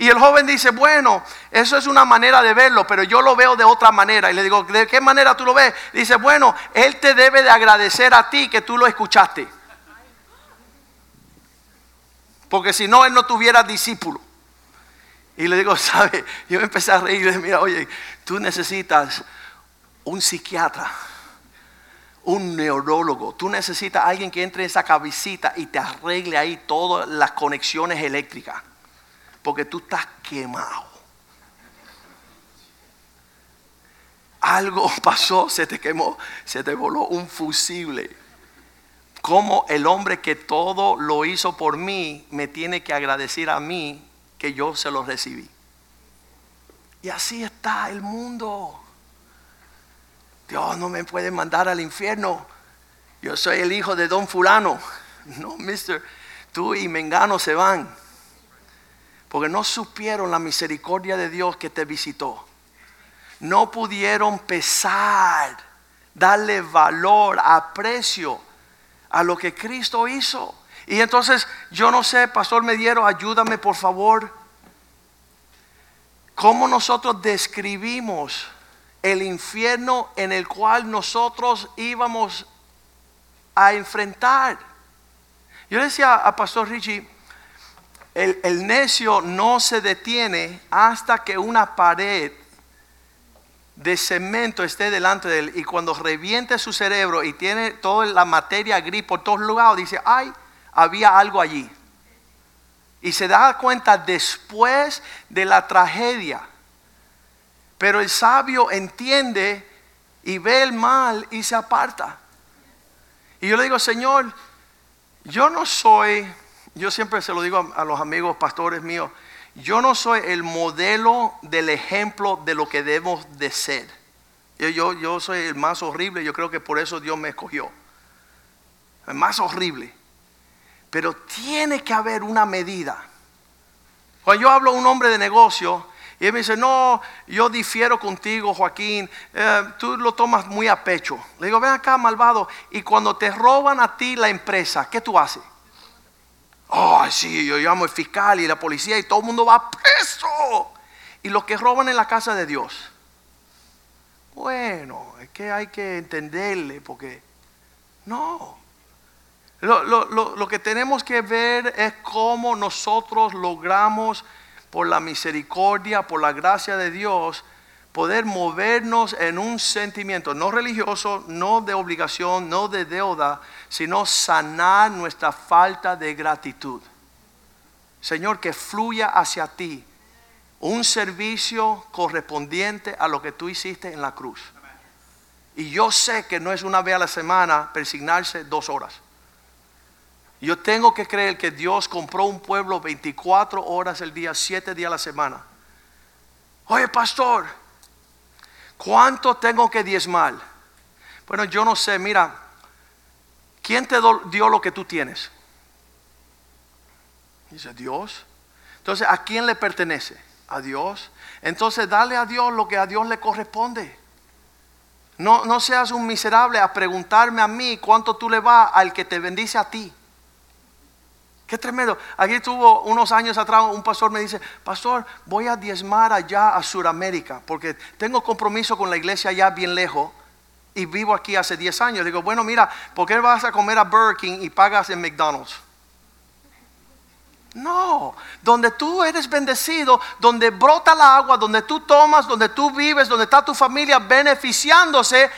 Y el joven dice, bueno, eso es una manera de verlo, pero yo lo veo de otra manera. Y le digo, ¿de qué manera tú lo ves? Dice, bueno, Él te debe de agradecer a ti que tú lo escuchaste. Porque si no, Él no tuviera discípulo. Y le digo, ¿sabe? Yo empecé a reír y le dije, mira, oye, tú necesitas un psiquiatra, un neurólogo. Tú necesitas alguien que entre en esa cabecita y te arregle ahí todas las conexiones eléctricas. Porque tú estás quemado. Algo pasó, se te quemó, se te voló un fusible. Como el hombre que todo lo hizo por mí me tiene que agradecer a mí que yo se lo recibí. Y así está el mundo. Dios no me puede mandar al infierno. Yo soy el hijo de don fulano. No, mister, tú y Mengano se van. Porque no supieron la misericordia de Dios que te visitó no pudieron pesar, darle valor, aprecio a lo que Cristo hizo. Y entonces, yo no sé, Pastor Mediero, ayúdame por favor. ¿Cómo nosotros describimos el infierno en el cual nosotros íbamos a enfrentar? Yo decía a Pastor Richie, el, necio no se detiene hasta que una pared de cemento esté delante de él y cuando reviente su cerebro y tiene toda la materia gris por todos lados, dice, ay, había algo allí. Y se da cuenta después de la tragedia. Pero el sabio entiende y ve el mal y se aparta. Y yo le digo, Señor, yo no soy, yo siempre se lo digo a, los amigos pastores míos, yo no soy el modelo del ejemplo de lo que debemos de ser. Yo, yo, soy el más horrible, yo creo que por eso Dios me escogió. El más horrible. Pero tiene que haber una medida. Cuando yo hablo a un hombre de negocio y él me dice, no, yo difiero contigo, Joaquín, eh, tú lo tomas muy a pecho. Le digo, ven acá, malvado, y cuando te roban a ti la empresa, ¿qué tú haces? Oh, sí, yo llamo al fiscal y la policía y todo el mundo va preso. Y los que roban en la casa de Dios. Bueno, es que hay que entenderle porque no. Lo, lo que tenemos que ver es cómo nosotros logramos, por la misericordia, por la gracia de Dios, poder movernos en un sentimiento, no religioso, no de obligación, no de deuda, sino sanar nuestra falta de gratitud. Señor, que fluya hacia ti un servicio correspondiente a lo que tú hiciste en la cruz. Y yo sé que no es una vez a la semana persignarse dos horas. Yo tengo que creer que Dios compró un pueblo 24 horas el día, 7 días a la semana. Oye, pastor, ¿cuánto tengo que diezmar? Bueno, yo no sé, mira, ¿quién te dio lo que tú tienes? Dice Dios. Entonces, ¿a quién le pertenece? A Dios. Entonces, dale a Dios lo que a Dios le corresponde. No, no seas un miserable a preguntarme a mí cuánto tú le vas al que te bendice a ti. Qué tremendo. Aquí tuvo unos años atrás un pastor me dice, pastor, voy a diezmar allá a Sudamérica porque tengo compromiso con la iglesia allá bien lejos y vivo aquí hace 10 años. Digo, bueno, mira, ¿por qué vas a comer a Burger King y pagas en McDonald's? No, donde tú eres bendecido, donde brota la agua, donde tú tomas, donde tú vives, donde está tu familia beneficiándose,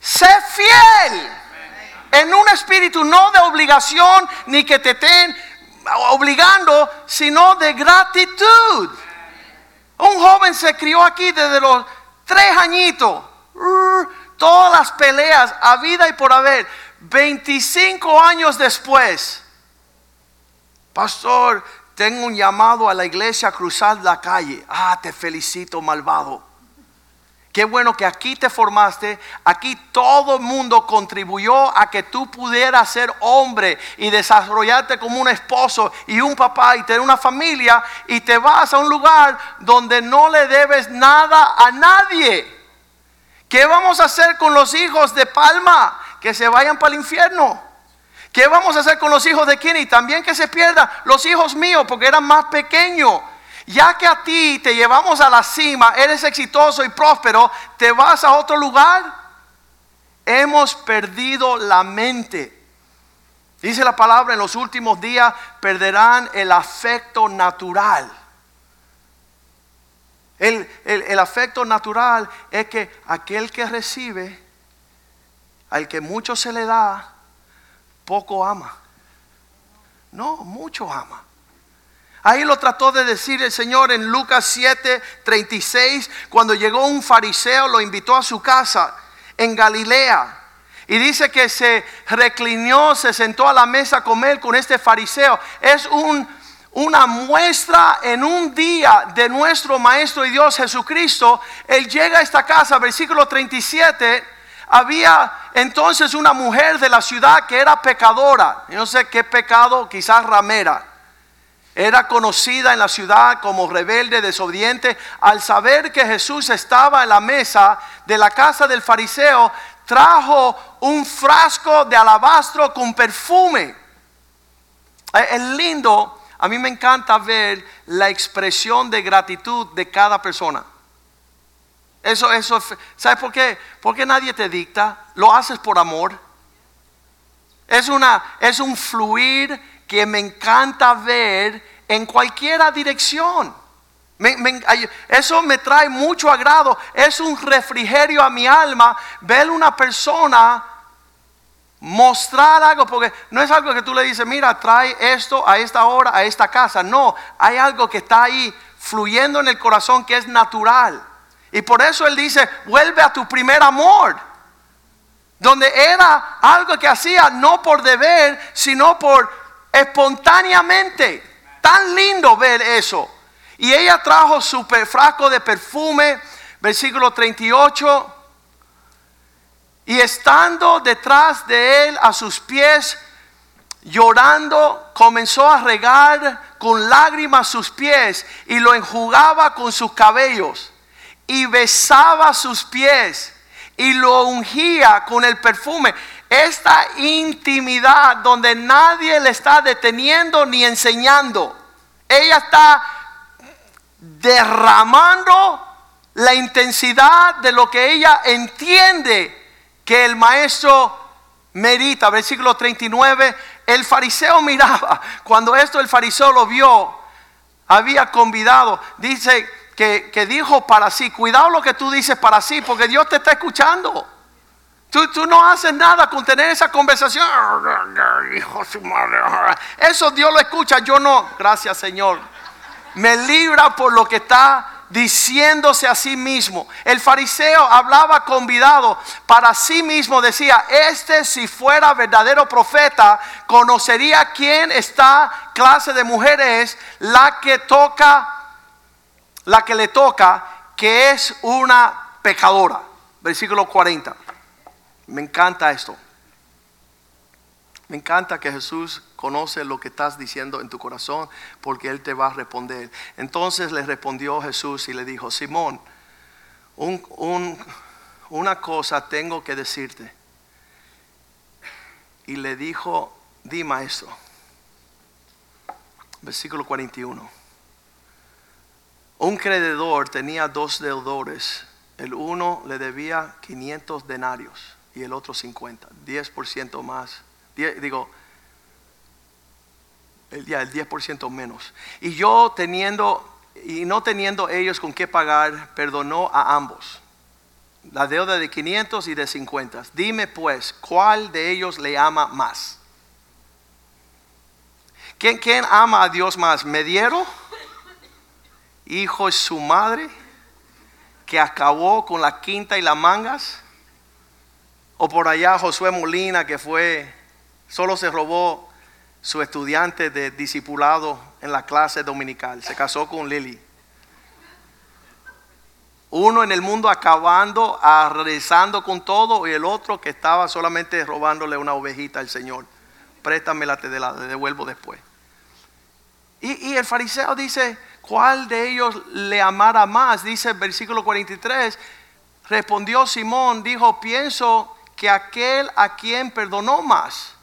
sé fiel en un espíritu no de obligación ni que te estén obligando, sino de gratitud. Un joven se crió aquí desde los tres añitos. Todas las peleas a vida y por haber. 25 años después. Pastor, tengo un llamado a la iglesia a cruzar la calle. Ah, te felicito, malvado. Qué bueno que aquí te formaste, aquí todo el mundo contribuyó a que tú pudieras ser hombre y desarrollarte como un esposo y un papá y tener una familia y te vas a un lugar donde no le debes nada a nadie. ¿Qué vamos a hacer con los hijos de Palma que se vayan para el infierno? ¿Qué vamos a hacer con los hijos de Kenny? También que se pierdan los hijos míos porque eran más pequeños. Ya que a ti te llevamos a la cima, eres exitoso y próspero, te vas a otro lugar. Hemos perdido la mente. Dice la palabra, en los últimos días perderán el afecto natural. El, el- afecto natural es que aquel que recibe, al que mucho se le da, poco ama. No, mucho ama. Ahí lo trató de decir el Señor en Lucas 7, 36, cuando llegó un fariseo, lo invitó a su casa en Galilea. Y dice que se reclinó, se sentó a la mesa a comer con este fariseo. Es un, una muestra en un día de nuestro Maestro y Dios Jesucristo. Él llega a esta casa, versículo 37. Había entonces una mujer de la ciudad que era pecadora. Yo no sé qué pecado, quizás ramera. Era conocida en la ciudad como rebelde, desobediente. Al saber que Jesús estaba en la mesa de la casa del fariseo, trajo un frasco de alabastro con perfume. Eh, Es lindo, a mí me encanta ver la expresión de gratitud de cada persona. Eso, eso, ¿sabes por qué? Porque nadie te dicta, lo haces por amor. Es, una, es un fluir que me encanta ver en cualquiera dirección. Eso me trae mucho agrado. Es un refrigerio a mi alma ver una persona mostrar algo, porque no es algo que tú le dices, mira, trae esto a esta hora, a esta casa. No, hay algo que está ahí fluyendo en el corazón que es natural. Y por eso él dice, vuelve a tu primer amor donde era algo que hacía no por deber, sino por espontáneamente. Tan lindo ver eso. Y ella trajo su frasco de perfume, versículo 38. Y estando detrás de él a sus pies, llorando, comenzó a regar con lágrimas sus pies y lo enjugaba con sus cabellos y besaba sus pies y lo ungía con el perfume. Esta intimidad donde nadie le está deteniendo ni enseñando. Ella está derramando la intensidad de lo que ella entiende que el maestro merita. Versículo 39, el fariseo miraba, cuando esto el fariseo lo vio, había convidado, dice que, que dijo para sí, cuidado lo que tú dices para sí, porque Dios te está escuchando. Tú, tú no haces nada con tener esa conversación. Hijo su madre. Eso Dios lo escucha, yo no. Gracias Señor. Me libra por lo que está diciéndose a sí mismo. El fariseo hablaba convidado para sí mismo. Decía, este si fuera verdadero profeta, conocería quién esta clase de mujer es la que toca, la que le toca, que es una pecadora. Versículo 40. Me encanta esto. Me encanta que Jesús conoce lo que estás diciendo en tu corazón porque Él te va a responder. Entonces le respondió Jesús y le dijo, Simón, un- un- una cosa tengo que decirte. Y le dijo, di maestro. Versículo 41. Un crededor tenía dos deudores. El uno le debía 500 denarios y el otro 50, 10% más. Digo, el, ya, el 10% menos. Y yo teniendo, y no teniendo ellos con qué pagar, perdonó a ambos. La deuda de 500 y de 50. Dime pues, ¿cuál de ellos le ama más? ¿Quién, quién ama a Dios más? ¿Mediero? Hijo de su madre, que acabó con la quinta y las mangas. O por allá Josué Molina, que fue, solo se robó su estudiante de discipulado en la clase dominical. Se casó con Lily. Uno en el mundo acabando, rezando con todo, y el otro que estaba solamente robándole una ovejita al Señor. Préstamela, te devuelvo después. Y, y el fariseo dice, ¿cuál de ellos le amara más? Dice el versículo 43, respondió Simón, dijo, pienso que aquel a quien perdonó más.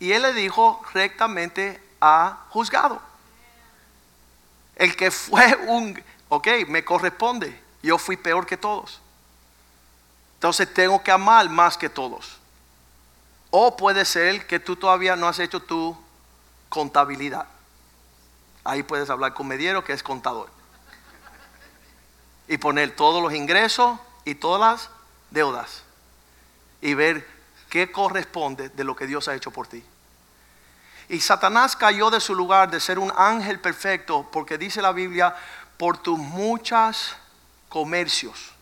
Y él le dijo, rectamente ha juzgado. El que fue un, ok, me corresponde, yo fui peor que todos. Entonces tengo que amar más que todos. O puede ser que tú todavía no has hecho tu contabilidad. Ahí puedes hablar con Mediero, que es contador. y poner todos los ingresos y todas las deudas y ver qué corresponde de lo que Dios ha hecho por ti. Y Satanás cayó de su lugar de ser un ángel perfecto porque dice la Biblia, por tus muchos comercios.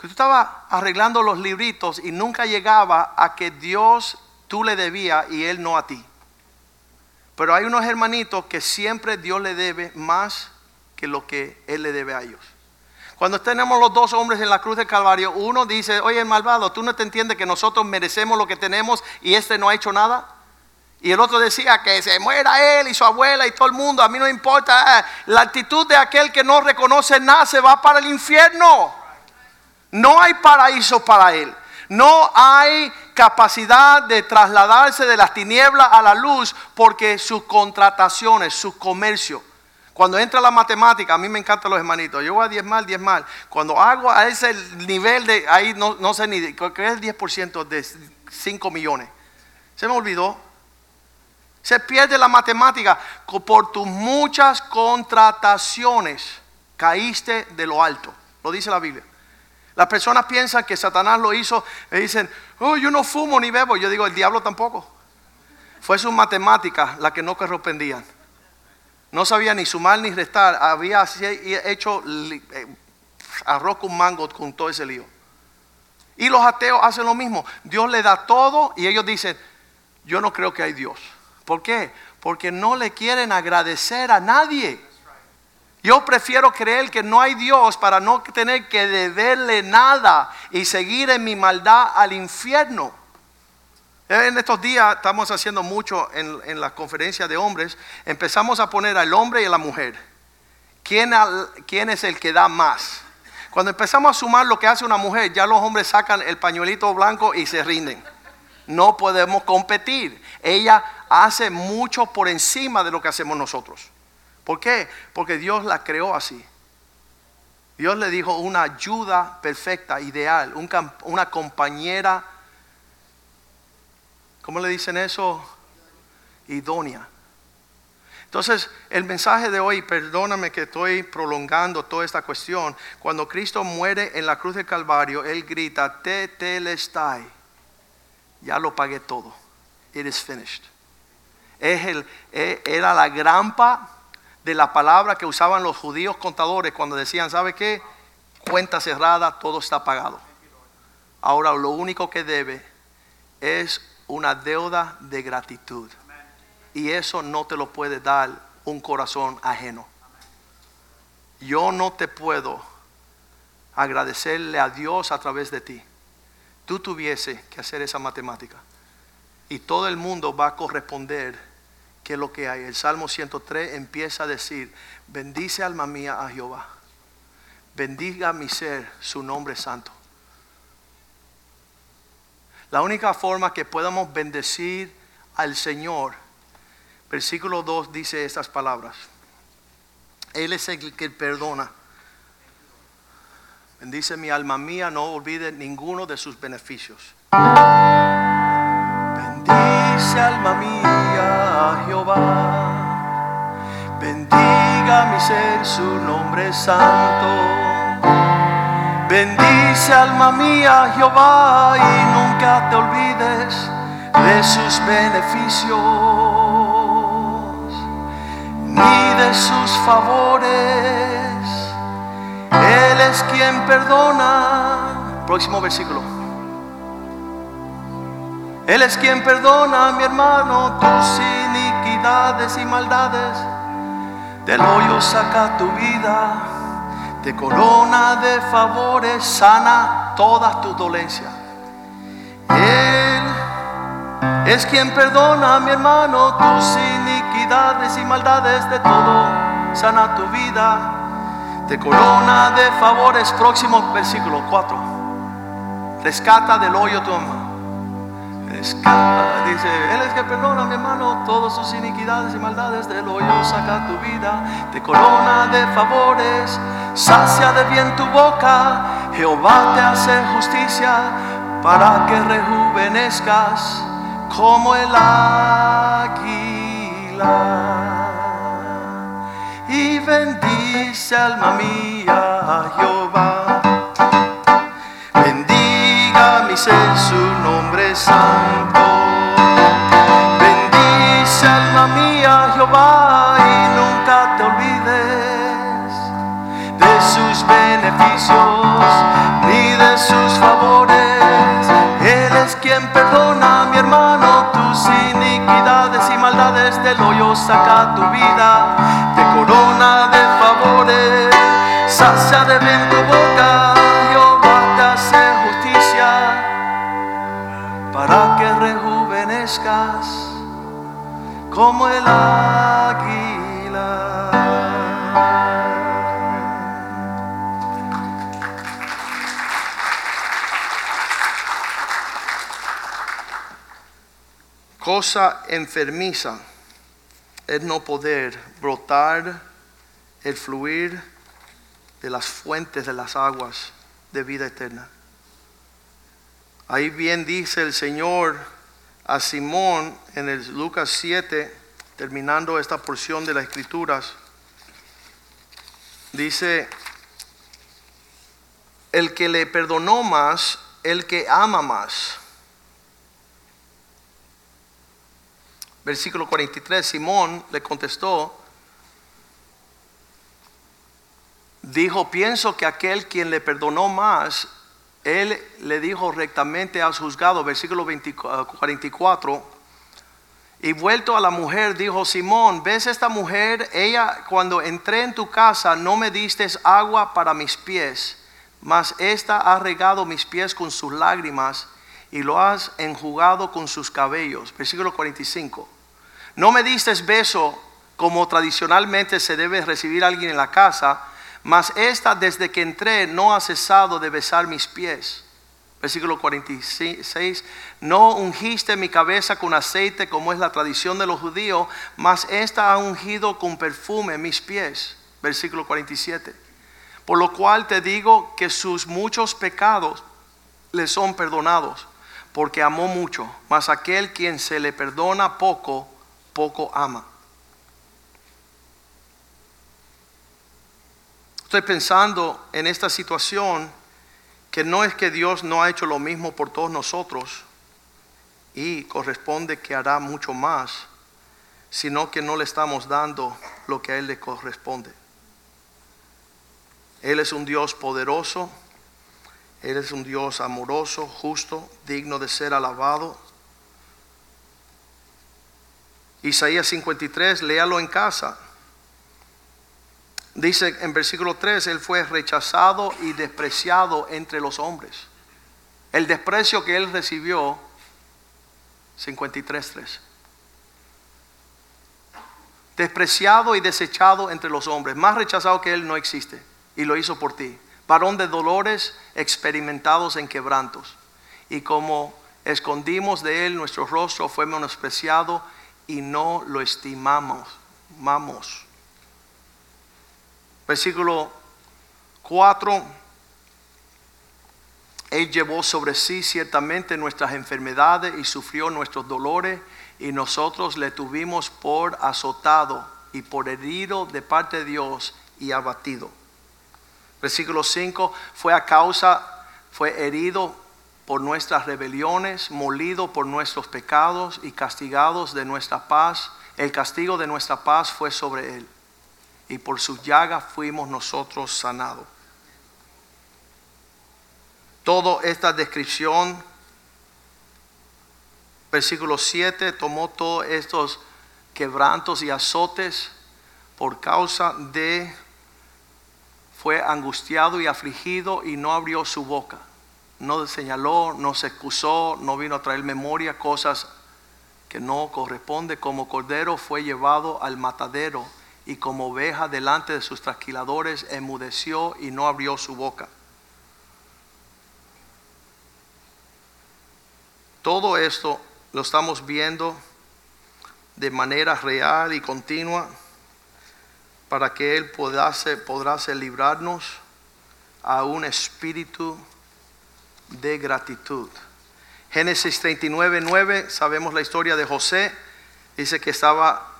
Que tú estabas arreglando los libritos y nunca llegaba a que Dios tú le debía y él no a ti. Pero hay unos hermanitos que siempre Dios le debe más que lo que él le debe a ellos. Cuando tenemos los dos hombres en la cruz del Calvario, uno dice, oye malvado, tú no te entiendes que nosotros merecemos lo que tenemos y este no ha hecho nada. Y el otro decía que se muera él y su abuela y todo el mundo, a mí no importa. Eh, la actitud de aquel que no reconoce nada se va para el infierno. No hay paraíso para él. No hay capacidad de trasladarse de las tinieblas a la luz porque sus contrataciones, su comercio. Cuando entra la matemática, a mí me encantan los hermanitos. Yo voy a 10 mal, 10 mal. Cuando hago a ese nivel de, ahí no, no sé ni, ¿qué es el 10% de 5 millones? Se me olvidó. Se pierde la matemática. Por tus muchas contrataciones caíste de lo alto. Lo dice la Biblia. Las personas piensan que Satanás lo hizo y dicen, oh, yo no fumo ni bebo. Yo digo, el diablo tampoco. Fue su matemática la que no correspondían. No sabía ni sumar ni restar. Había hecho eh, arroz con mango con todo ese lío. Y los ateos hacen lo mismo. Dios le da todo y ellos dicen, yo no creo que hay Dios. ¿Por qué? Porque no le quieren agradecer a nadie. Yo prefiero creer que no hay Dios para no tener que deberle nada y seguir en mi maldad al infierno. En estos días estamos haciendo mucho en, en la conferencia de hombres. Empezamos a poner al hombre y a la mujer. ¿Quién, ¿Quién es el que da más? Cuando empezamos a sumar lo que hace una mujer, ya los hombres sacan el pañuelito blanco y se rinden. No podemos competir. Ella hace mucho por encima de lo que hacemos nosotros. ¿Por qué? Porque Dios la creó así. Dios le dijo una ayuda perfecta, ideal, una compañera, ¿cómo le dicen eso? Idónea. Entonces, el mensaje de hoy, perdóname que estoy prolongando toda esta cuestión, cuando Cristo muere en la cruz del Calvario, Él grita, te telestai, ya lo pagué todo, it is finished es el, e, era la grampa de la palabra que usaban los judíos contadores cuando decían, ¿sabe qué? Cuenta cerrada, todo está pagado. Ahora lo único que debe es una deuda de gratitud. Y eso no te lo puede dar un corazón ajeno. Yo no te puedo agradecerle a Dios a través de ti. Tú tuviese que hacer esa matemática. Y todo el mundo va a corresponder que lo que hay. El Salmo 103 empieza a decir, bendice alma mía a Jehová. Bendiga mi ser su nombre santo. La única forma que podamos bendecir al Señor, versículo 2 dice estas palabras. Él es el que perdona. Bendice mi alma mía, no olvide ninguno de sus beneficios. Bendice alma mía Jehová. Bendiga mi ser su nombre santo. Bendice alma mía Jehová y nunca te olvides de sus beneficios ni de sus favores. Él es quien perdona. Próximo versículo. Él es quien perdona, mi hermano, tus iniquidades y maldades. Del hoyo saca tu vida, te corona de favores, sana todas tus dolencias. Él es quien perdona, mi hermano, tus iniquidades y maldades de todo, sana tu vida, te corona de favores. Próximo versículo 4. Rescata del hoyo tu alma escapa. Dice, Él es que perdona, mi hermano, todas sus iniquidades y maldades del hoyo, saca tu vida, te corona de favores, sacia de bien tu boca, Jehová te hace justicia para que rejuvenezcas como el águila. Y bendice alma mía Jehová. Bendiga mi ser santo. Bendice alma mía Jehová y nunca te olvides de sus beneficios ni de sus favores. Él es quien perdona, mi hermano, tus iniquidades y maldades del hoyo saca tu vida, te corona de favores, sacia de bien tu boca, como el águila. Cosa enfermiza es no poder brotar el fluir de las fuentes de las aguas de vida eterna. Ahí bien dice el Señor a Simón en el Lucas 7, terminando esta porción de las Escrituras, dice, el que le perdonó más, el que ama más. Versículo 43, Simón le contestó, dijo, pienso que aquel quien le perdonó más, él le dijo rectamente has juzgado, versículo 20 44. Y vuelto a la mujer, dijo Simón, ¿ves esta mujer? Ella, cuando entré en tu casa, no me diste agua para mis pies, mas esta ha regado mis pies con sus lágrimas y lo has enjugado con sus cabellos. Versículo 45. No me diste beso como tradicionalmente se debe recibir a alguien en la casa, mas esta desde que entré no ha cesado de besar mis pies. Versículo 46. No ungiste mi cabeza con aceite como es la tradición de los judíos, mas esta ha ungido con perfume mis pies. Versículo 47. Por lo cual te digo que sus muchos pecados le son perdonados, porque amó mucho, mas aquel quien se le perdona poco, poco ama. Estoy pensando en esta situación que no es que Dios no ha hecho lo mismo por todos nosotros y corresponde que hará mucho más, sino que no le estamos dando lo que a Él le corresponde. Él es un Dios poderoso, Él es un Dios amoroso, justo, digno de ser alabado. Isaías 53, léalo en casa. Dice en versículo 3, Él fue rechazado y despreciado entre los hombres. El desprecio que Él recibió, 53.3. Despreciado y desechado entre los hombres. Más rechazado que Él no existe. Y lo hizo por ti. Varón de dolores experimentados en quebrantos. Y como escondimos de Él nuestro rostro, fue menospreciado y no lo estimamos. Vamos. Versículo 4. Él llevó sobre sí ciertamente nuestras enfermedades y sufrió nuestros dolores y nosotros le tuvimos por azotado y por herido de parte de Dios y abatido. Versículo 5. Fue a causa, fue herido por nuestras rebeliones, molido por nuestros pecados y castigados de nuestra paz. El castigo de nuestra paz fue sobre él y por sus llagas fuimos nosotros sanados. Toda esta descripción, versículo 7, tomó todos estos quebrantos y azotes por causa de, fue angustiado y afligido y no abrió su boca. No señaló, no se excusó, no vino a traer memoria cosas que no corresponde. Como cordero fue llevado al matadero y como oveja delante de sus trasquiladores enmudeció y no abrió su boca. Todo esto lo estamos viendo de manera real y continua para que Él podase, podrá librarnos a un espíritu de gratitud. Génesis 39, 9, sabemos la historia de José. Dice que estaba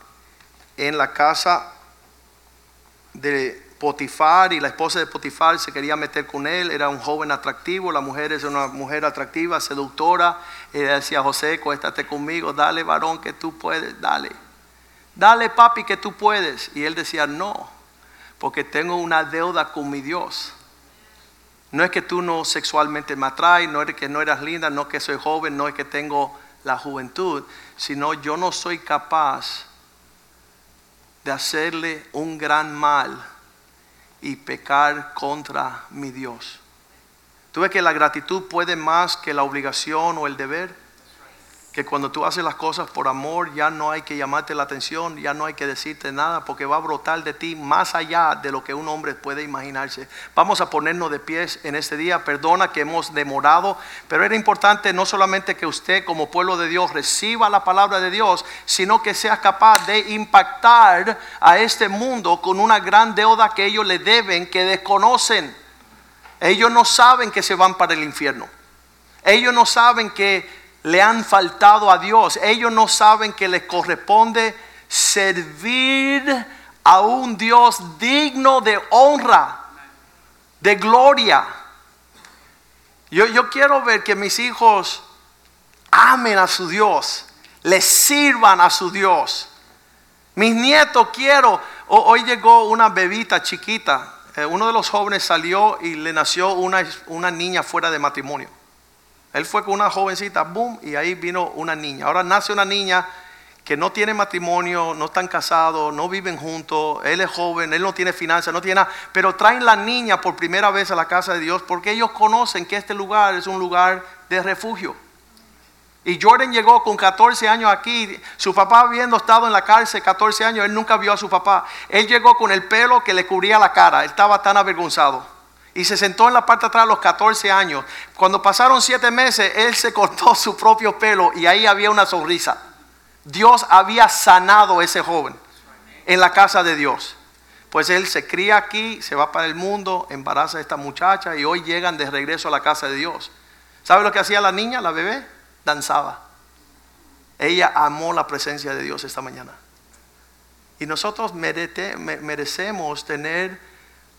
en la casa de Potifar y la esposa de Potifar se quería meter con él, era un joven atractivo, la mujer es una mujer atractiva, seductora, le decía José, cuéstate conmigo, dale varón que tú puedes, dale, dale papi que tú puedes. Y él decía, no, porque tengo una deuda con mi Dios. No es que tú no sexualmente me atraes, no es que no eras linda, no es que soy joven, no es que tengo la juventud, sino yo no soy capaz de hacerle un gran mal y pecar contra mi Dios. ¿Tú ves que la gratitud puede más que la obligación o el deber? Que cuando tú haces las cosas por amor ya no hay que llamarte la atención, ya no hay que decirte nada, porque va a brotar de ti más allá de lo que un hombre puede imaginarse. Vamos a ponernos de pies en este día, perdona que hemos demorado, pero era importante no solamente que usted como pueblo de Dios reciba la palabra de Dios, sino que sea capaz de impactar a este mundo con una gran deuda que ellos le deben, que desconocen. Ellos no saben que se van para el infierno. Ellos no saben que le han faltado a Dios. Ellos no saben que les corresponde servir a un Dios digno de honra, de gloria. Yo, yo quiero ver que mis hijos amen a su Dios, le sirvan a su Dios. Mis nietos quiero. Hoy llegó una bebita chiquita. Eh, uno de los jóvenes salió y le nació una, una niña fuera de matrimonio. Él fue con una jovencita, boom, y ahí vino una niña. Ahora nace una niña que no tiene matrimonio, no están casados, no viven juntos, él es joven, él no tiene finanzas, no tiene nada, pero traen la niña por primera vez a la casa de Dios porque ellos conocen que este lugar es un lugar de refugio. Y Jordan llegó con 14 años aquí, su papá habiendo estado en la cárcel 14 años, él nunca vio a su papá. Él llegó con el pelo que le cubría la cara, él estaba tan avergonzado y se sentó en la parte de atrás a los 14 años. Cuando pasaron siete meses, él se cortó su propio pelo y ahí había una sonrisa. Dios había sanado a ese joven en la casa de Dios. Pues él se cría aquí, se va para el mundo, embaraza a esta muchacha y hoy llegan de regreso a la casa de Dios. ¿Sabe lo que hacía la niña, la bebé? Danzaba. Ella amó la presencia de Dios esta mañana. Y nosotros merecemos tener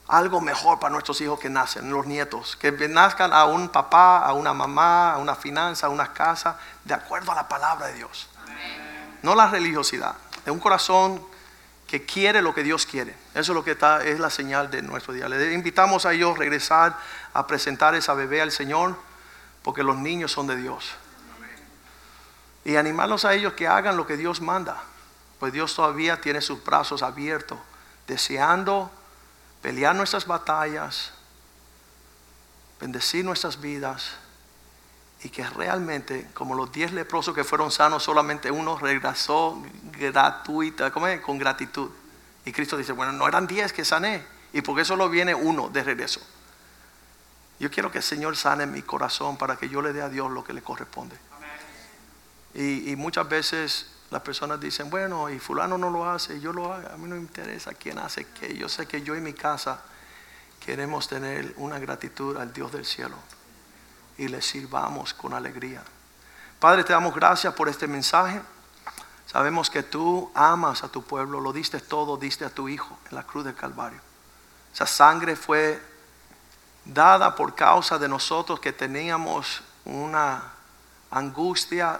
algo mejor para nuestros hijos que nacen, los nietos, que nazcan a un papá, a una mamá, a una finanza, a una casa, de acuerdo a la palabra de Dios. No la religiosidad, de un corazón que quiere lo que Dios quiere. Eso es lo que está, es la señal de nuestro día. Le invitamos a ellos a regresar a presentar esa bebé al Señor, porque los niños son de Dios. Y animarlos a ellos que hagan lo que Dios manda, pues Dios todavía tiene sus brazos abiertos, deseando pelear nuestras batallas, bendecir nuestras vidas y que realmente, como los diez leprosos que fueron sanos, solamente uno regresó gratuita, ¿cómo es? con gratitud. Y Cristo dice, bueno, no eran diez que sané, y porque solo viene uno de regreso. Yo quiero que el Señor sane mi corazón para que yo le dé a Dios lo que le corresponde. Y, y muchas veces las personas dicen, bueno, y fulano no lo hace, yo lo hago, a mí no me interesa quién hace qué. Yo sé que yo y mi casa queremos tener una gratitud al Dios del cielo y le sirvamos con alegría. Padre, te damos gracias por este mensaje. Sabemos que tú amas a tu pueblo, lo diste todo, diste a tu Hijo en la cruz del Calvario. Esa sangre fue dada por causa de nosotros que teníamos una angustia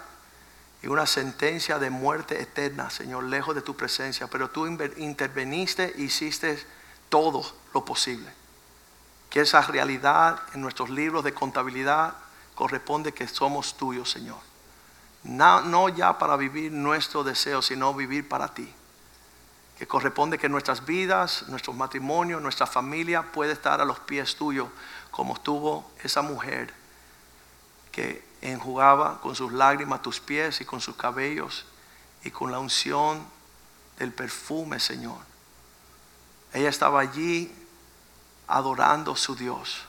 y una sentencia de muerte eterna, Señor, lejos de tu presencia. Pero tú interveniste e hiciste todo lo posible. Que esa realidad en nuestros libros de contabilidad corresponde que somos tuyos, Señor. No, ya para vivir nuestro deseo, sino vivir para ti. Que corresponde que nuestras vidas, nuestros matrimonios, nuestra familia puede estar a los pies tuyos, como estuvo esa mujer que enjugaba con sus lágrimas tus pies y con sus cabellos y con la unción del perfume, Señor. Ella estaba allí adorando su Dios,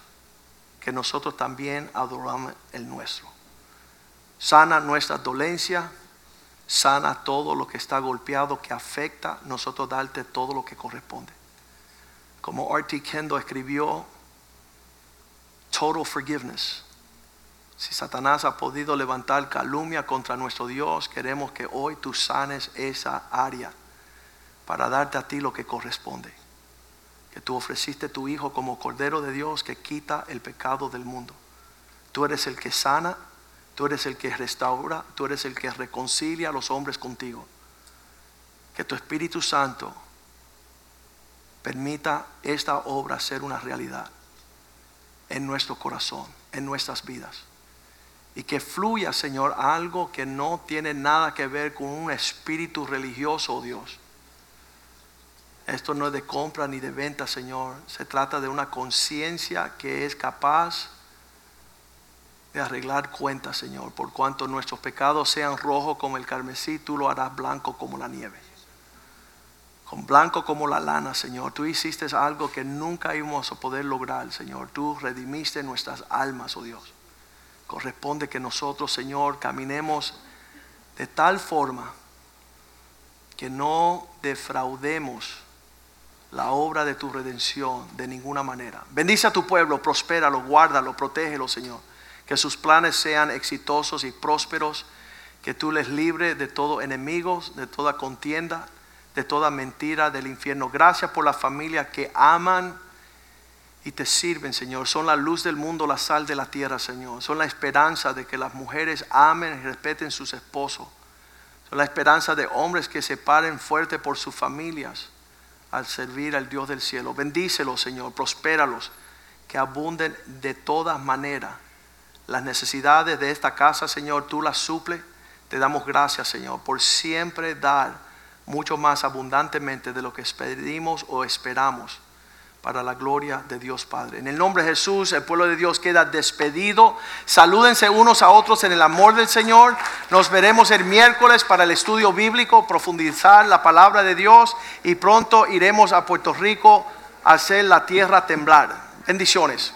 que nosotros también adoramos el nuestro. Sana nuestra dolencia, sana todo lo que está golpeado, que afecta, nosotros darte todo lo que corresponde. Como R.T. Kendo escribió, total forgiveness si Satanás ha podido levantar calumnia contra nuestro Dios, queremos que hoy tú sanes esa área para darte a ti lo que corresponde. que tú ofreciste tu Hijo como Cordero de Dios que quita el pecado del mundo. Tú eres el que sana, tú eres el que restaura, tú eres el que reconcilia a los hombres contigo. Que tu Espíritu Santo permita esta obra ser una realidad en nuestro corazón, en nuestras vidas. Y que fluya, Señor, algo que no tiene nada que ver con un espíritu religioso, oh Dios. Esto no es de compra ni de venta, Señor. Se trata de una conciencia que es capaz de arreglar cuentas, Señor. Por cuanto nuestros pecados sean rojos como el carmesí, tú lo harás blanco como la nieve. Con blanco como la lana, Señor. Tú hiciste algo que nunca íbamos a poder lograr, Señor. Tú redimiste nuestras almas, oh Dios corresponde que nosotros, Señor, caminemos de tal forma que no defraudemos la obra de tu redención de ninguna manera. Bendice a tu pueblo, prospéralo, guárdalo, protégelo, Señor. Que sus planes sean exitosos y prósperos, que tú les libres de todo enemigos, de toda contienda, de toda mentira del infierno. Gracias por la familia que aman y te sirven, Señor. Son la luz del mundo, la sal de la tierra, Señor. Son la esperanza de que las mujeres amen y respeten sus esposos. Son la esperanza de hombres que se paren fuerte por sus familias al servir al Dios del cielo. Bendícelos, Señor. Prospéralos. Que abunden de todas maneras. Las necesidades de esta casa, Señor, tú las suples. Te damos gracias, Señor, por siempre dar mucho más abundantemente de lo que pedimos o esperamos para la gloria de Dios Padre. En el nombre de Jesús, el pueblo de Dios queda despedido. Salúdense unos a otros en el amor del Señor. Nos veremos el miércoles para el estudio bíblico, profundizar la palabra de Dios y pronto iremos a Puerto Rico a hacer la tierra temblar. Bendiciones.